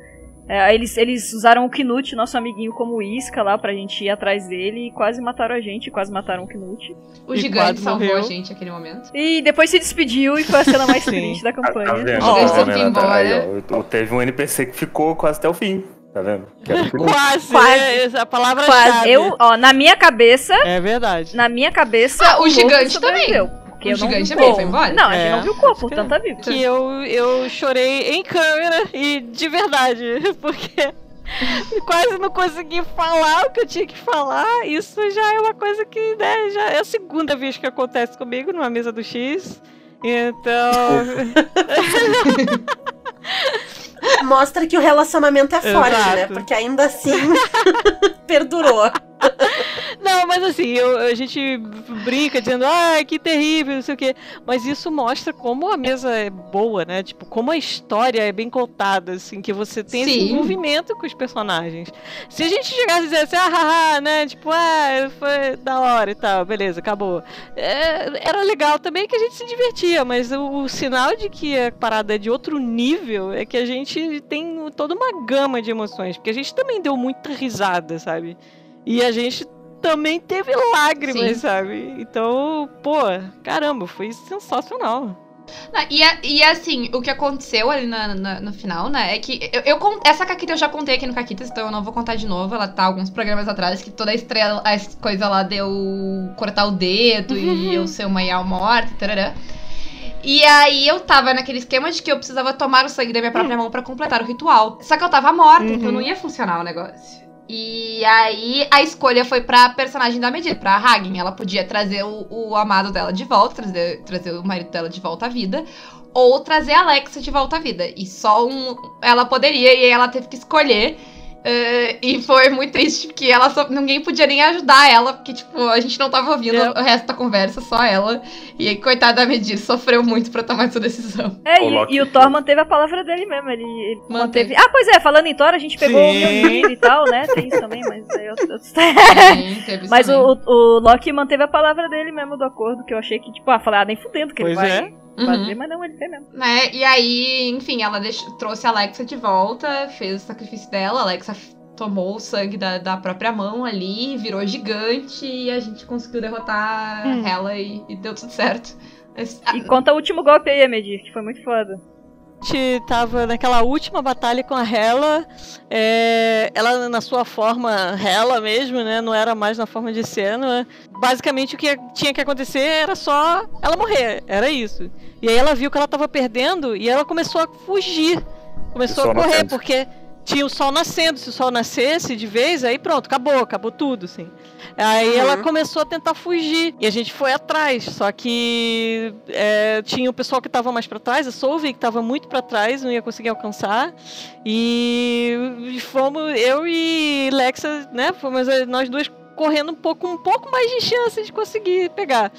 É, eles, eles usaram o Knut, nosso amiguinho, como isca lá pra gente ir atrás dele e quase mataram a gente, quase mataram o Knut. O E gigante salvou morreu. a gente naquele momento. E depois se despediu e foi a cena mais triste da campanha. tá Tá Eles vendo? têm que ir embora. Teve um NPC que ficou quase até o fim. Tá vendo? Que era o Knut. Quase, Quase. né? Essa a palavra Quase. Eu, ó, na minha cabeça, É verdade. na minha cabeça. Ah, o lobo gigante também. Porque O eu não vi gigante o também corpo. foi embora? Não, a gente É, não viu o corpo, portanto tá vivo. Que eu, eu chorei em câmera e de verdade, porque quase não consegui falar o que eu tinha que falar. Isso já é uma coisa que, né, já é a segunda vez que acontece comigo numa mesa do X. Então. Mostra que o relacionamento é forte, Exato. né? Porque ainda assim perdurou. Não, mas assim, eu- a gente brinca dizendo, ah, que terrível, não sei o quê. Mas isso mostra como a mesa é boa, né? Tipo, como a história é bem contada, assim, que você tem esse Sim. envolvimento com os personagens. Se a gente chegasse e dissesse, ah, haha, né? Tipo, ah, foi da hora e tal, beleza, acabou. É, era legal também que a gente se divertia, mas o, o sinal de que a parada é de outro nível é que a gente tem toda uma gama de emoções, porque a gente também deu muita risada, sabe? E a gente também teve lágrimas, Sim. sabe? Então, pô, caramba, foi sensacional. Não, e, a- e assim, o que aconteceu ali na- na- no final, né, é que eu, eu essa Caquita eu já contei aqui no Caquitas, então eu não vou contar de novo. Ela tá alguns programas atrás que toda a estrela, a es- coisa lá deu cortar o dedo e eu ser uma Yao morta, tarará. E aí eu tava naquele esquema de que eu precisava tomar o sangue da minha própria mão pra completar o ritual. Só que eu tava morta, então Uhum. não ia funcionar o negócio. E aí a escolha foi pra personagem da medida, pra Hagen. Ela podia trazer o, o amado dela de volta, trazer, trazer o marido dela de volta à vida, ou trazer a Alexa de volta à vida. E só um. Ela poderia, e aí ela teve que escolher. Eh, e foi muito triste, porque ela só, ninguém podia nem ajudar ela, porque, tipo, a gente não tava ouvindo É. o resto da conversa, só ela. E aí, coitada da Medir, sofreu muito pra tomar essa decisão. É, e, e o Thor manteve a palavra dele mesmo. Ele, ele Manteve. manteve. Ah, pois é, falando em Thor, a gente pegou Sim. o Mjolnir e tal, né? Tem isso também, mas aí eu, eu... Sim, Mas também. o, o Loki manteve a palavra dele mesmo do acordo, que eu achei que, tipo, ah, falei, ah, nem fudendo que ele Pois vai é. Fazer, Uhum. mas não, ele fez mesmo. né? E aí, enfim, ela deixou- trouxe a Alexa de volta, fez o sacrifício dela. A Alexa tomou o sangue da, da própria mão ali, virou gigante e a gente conseguiu derrotar Hum. ela e, e deu tudo certo. Mas, ah, E conta o último golpe aí, Medir, que foi muito foda. A gente tava naquela última batalha com a Hela, é, ela na sua forma Hela mesmo, né? Não era mais na forma de Senua. Basicamente o que tinha que acontecer era só ela morrer, era isso. E aí ela viu que ela tava perdendo e ela começou a fugir. começou a correr, porque tinha o sol nascendo. Se o sol nascesse de vez, aí pronto, acabou, acabou tudo, assim. Aí uhum. ela começou a tentar fugir e a gente foi atrás. Só que é, tinha o pessoal que estava mais para trás, a Solve que estava muito para trás, não ia conseguir alcançar. E fomos eu e Lexa, né? Fomos nós duas correndo um pouco, um pouco mais de chance de conseguir pegar.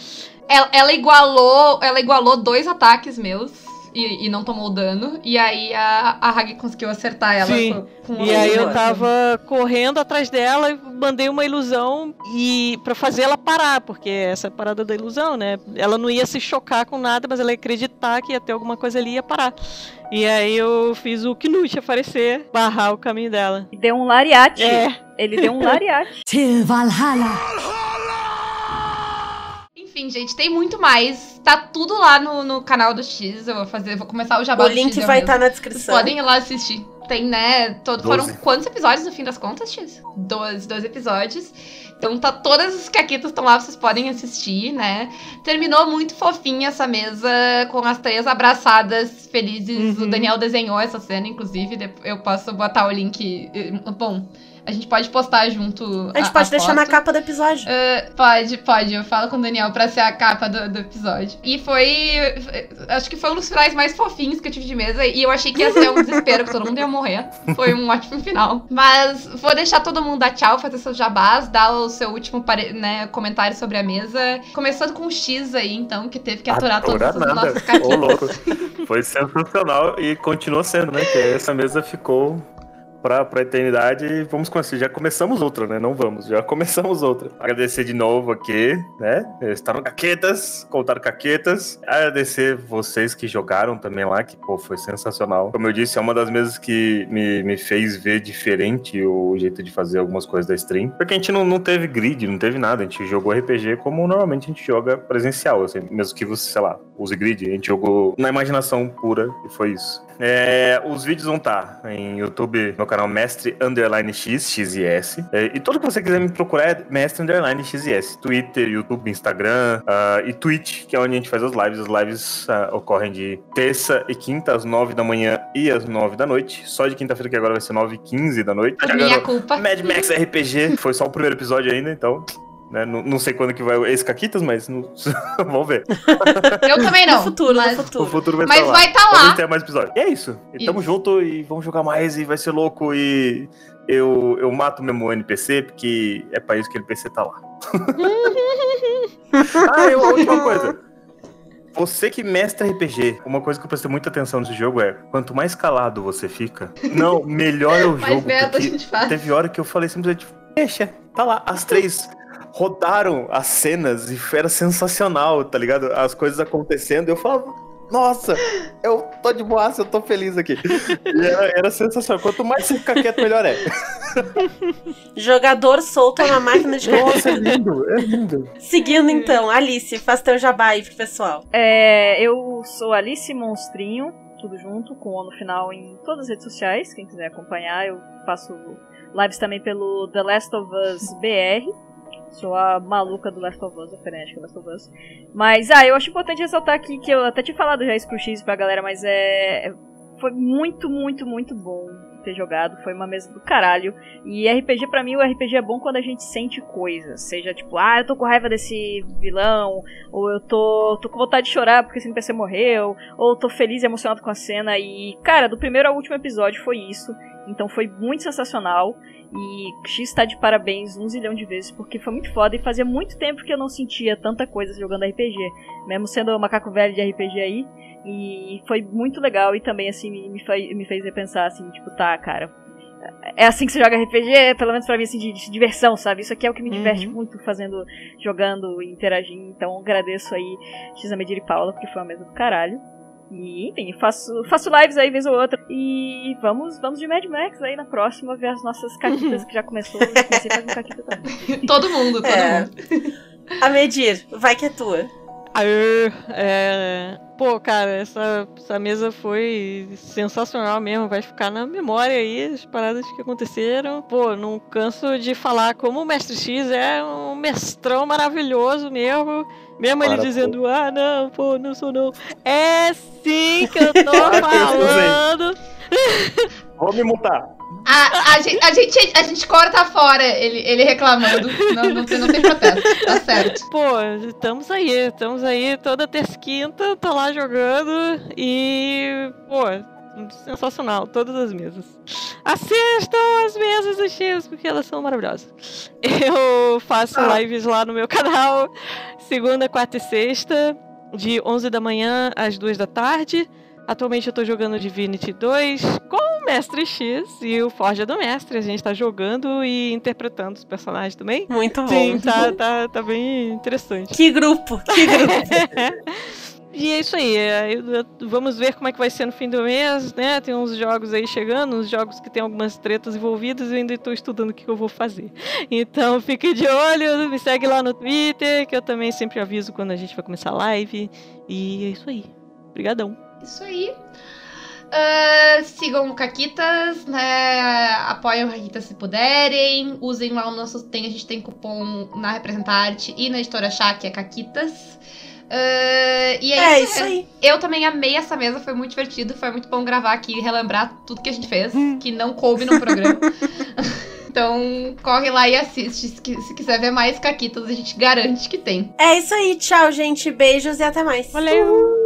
Ela, ela igualou, ela igualou dois ataques meus e, e, não tomou dano. E aí a, a Hag conseguiu acertar ela Sim. com, com E aí eu tava correndo atrás dela e mandei uma ilusão e para fazer ela parar, porque essa é a parada da ilusão, né? Ela não ia se chocar com nada, mas ela ia acreditar que ia ter alguma coisa ali e ia parar. E aí eu fiz o Knut aparecer, barrar o caminho dela. E deu um lariate. É. Ele deu um lariate. Valhalla! Enfim, gente, tem muito mais. Tá tudo lá no, no canal do X. Eu vou fazer, vou começar o jabá O link vai estar tá na descrição. Vocês podem ir lá assistir. Tem, né? Todo, foram quantos episódios no fim das contas, X? Dois, dois episódios. Então tá, todas as caquitas estão lá, vocês podem assistir, né? Terminou muito fofinha essa mesa, com as três abraçadas, felizes. Uhum. O Daniel desenhou essa cena, inclusive. Eu posso botar o link. Bom, a gente pode postar junto. A gente a, pode a deixar foto. na capa do episódio. Uh, pode, pode. Eu falo com o Daniel pra ser a capa do, do, episódio. E foi. Acho que foi um dos finais mais fofinhos que eu tive de mesa. E eu achei que ia ser um desespero, que todo mundo ia morrer. Foi um ótimo final. Mas vou deixar todo mundo dar tchau, fazer seus jabás, dar o seu último né, comentário sobre a mesa. Começando com o X aí, então, que teve que aturar Atura todas as nossas caquitas. Foi sensacional e continua sendo, né? Que essa mesa ficou pra, pra eternidade. Vamos começar. Já começamos outra, né? Não vamos, já começamos outra. Agradecer de novo aqui, né? Estaram caquetas, contaram caquetas. Agradecer vocês que jogaram também lá, que pô, foi sensacional. Como eu disse, é uma das mesas que me, me fez ver diferente o jeito de fazer algumas coisas da stream. Porque a gente não, não teve grid, não teve nada. A gente jogou RPG como normalmente a gente joga presencial, assim, mesmo que você, sei lá, use grid. A gente jogou na imaginação pura e foi isso. É, os vídeos vão estar em YouTube, no canal Mestre Underline X, X e S. É, e tudo que você quiser me procurar é Mestre Underline X e S. Twitter, YouTube, Instagram uh, e Twitch, que é onde a gente faz as lives. As lives uh, ocorrem de terça e quinta, às nove da manhã e às nove da noite. Só de quinta-feira, que agora vai ser nove e quinze da noite. Minha culpa. Mad Max RPG, foi só o primeiro episódio ainda, então né? Não, não, sei quando que vai esse Caquitas, mas não... vamos ver. Eu também não. No futuro, mas... no futuro. O futuro vai mas estar vai estar tá lá. ter mais episódio. E é isso. E tamo junto e vamos jogar mais e vai ser louco e eu, eu mato mesmo o NPC porque é pra isso que o NPC tá lá. ah, e uma última coisa. Você que mestra RPG, uma coisa que eu prestei muita atenção nesse jogo é quanto mais calado você fica, não, melhor é o jogo. Mais a gente faz. Teve hora que eu falei simplesmente, deixa, tá lá, as três rodaram as cenas e era sensacional, tá ligado? As coisas acontecendo, eu falava, nossa, eu tô de boaça, eu tô feliz aqui. E era, era sensacional. Quanto mais você ficar quieto, melhor é. Jogador solto na máquina de Nossa, é lindo, é lindo. Seguindo então, Alice, faz teu jabá aí pro pessoal. É, eu sou Alice Monstrinho, tudo junto, com o no final em todas as redes sociais. Quem quiser acompanhar, eu faço lives também pelo The Last of Us BR. Sou a maluca do Last of Us, a frenética Last of Us. Mas, ah, eu acho importante ressaltar aqui que eu até tinha falado já isso pro X pra galera, mas é. Foi muito, muito, muito bom ter jogado. Foi uma mesa do caralho. E RPG, para mim, o RPG é bom quando a gente sente coisas. Seja tipo, ah, eu tô com raiva desse vilão. Ou eu tô, tô com vontade de chorar porque esse NPC morreu. Ou tô feliz e emocionado com a cena. E, cara, do primeiro ao último episódio foi isso. Então foi muito sensacional. E X tá de parabéns um zilhão de vezes, porque foi muito foda e fazia muito tempo que eu não sentia tanta coisa jogando RPG. Mesmo sendo um macaco velho de RPG aí. E foi muito legal e também, assim, me, fez, me fez repensar, assim, tipo, tá, cara. É assim que você joga RPG, pelo menos pra mim, assim, de, de diversão, sabe? Isso aqui é o que me diverte uhum. muito fazendo, jogando e interagindo. Então agradeço aí X Medir e Paula, porque foi uma mesa do caralho. E, enfim, faço, faço lives aí vez ou outra. E vamos, vamos de Mad Max aí na próxima, ver as nossas caquitas que já começou. Eu comecei a fazer caquita também. todo mundo, todo é. mundo. A medir, vai que é tua. Aê, é, pô, cara, essa, essa mesa foi sensacional mesmo. Vai ficar na memória aí as paradas que aconteceram. Pô, não canso de falar como o Mestre X é um mestrão maravilhoso mesmo. Mesmo Para, ele dizendo, pô. ah, não, pô, não sou não. É sim que eu tô falando. Vou me mutar. A, a, gente, a, gente, a gente corta fora ele, ele reclamando. Não, não, tem, não tem protesto, tá certo. Pô, estamos aí, estamos aí toda terça quinta, tô lá jogando e. Pô, sensacional, todas as mesas. Assistam as mesas do X, porque elas são maravilhosas. Eu faço ah. lives lá no meu canal, segunda, quarta e sexta, de 11 da manhã às 2 da tarde. Atualmente eu tô jogando Divinity 2 com o Mestre X e o Forja do Mestre. A gente tá jogando e interpretando os personagens também. Muito bom. Sim, tá. Tá, tá bem interessante. Que grupo, que grupo. E é isso aí. Vamos ver como é que vai ser no fim do mês, né? Tem uns jogos aí chegando, uns jogos que tem algumas tretas envolvidas e eu ainda estou estudando o que eu vou fazer. Então fique de olho, me segue lá no Twitter, que eu também sempre aviso quando a gente vai começar a live. E é isso aí. Obrigadão. Isso aí. Uh, sigam o Caquitas, né? Apoiem o Caquitas se puderem. Usem lá o nosso. Tem, a gente tem cupom na Representarte e na editora Chá, que é Caquitas. Uh, e é, é isso, isso aí. Eu também amei essa mesa, foi muito divertido. Foi muito bom gravar aqui e relembrar tudo que a gente fez, Hum. que não coube no programa. então, corre lá e assiste. Se, se quiser ver mais Caquitas, a gente garante que tem. É isso aí, tchau, gente. Beijos e até mais. Valeu!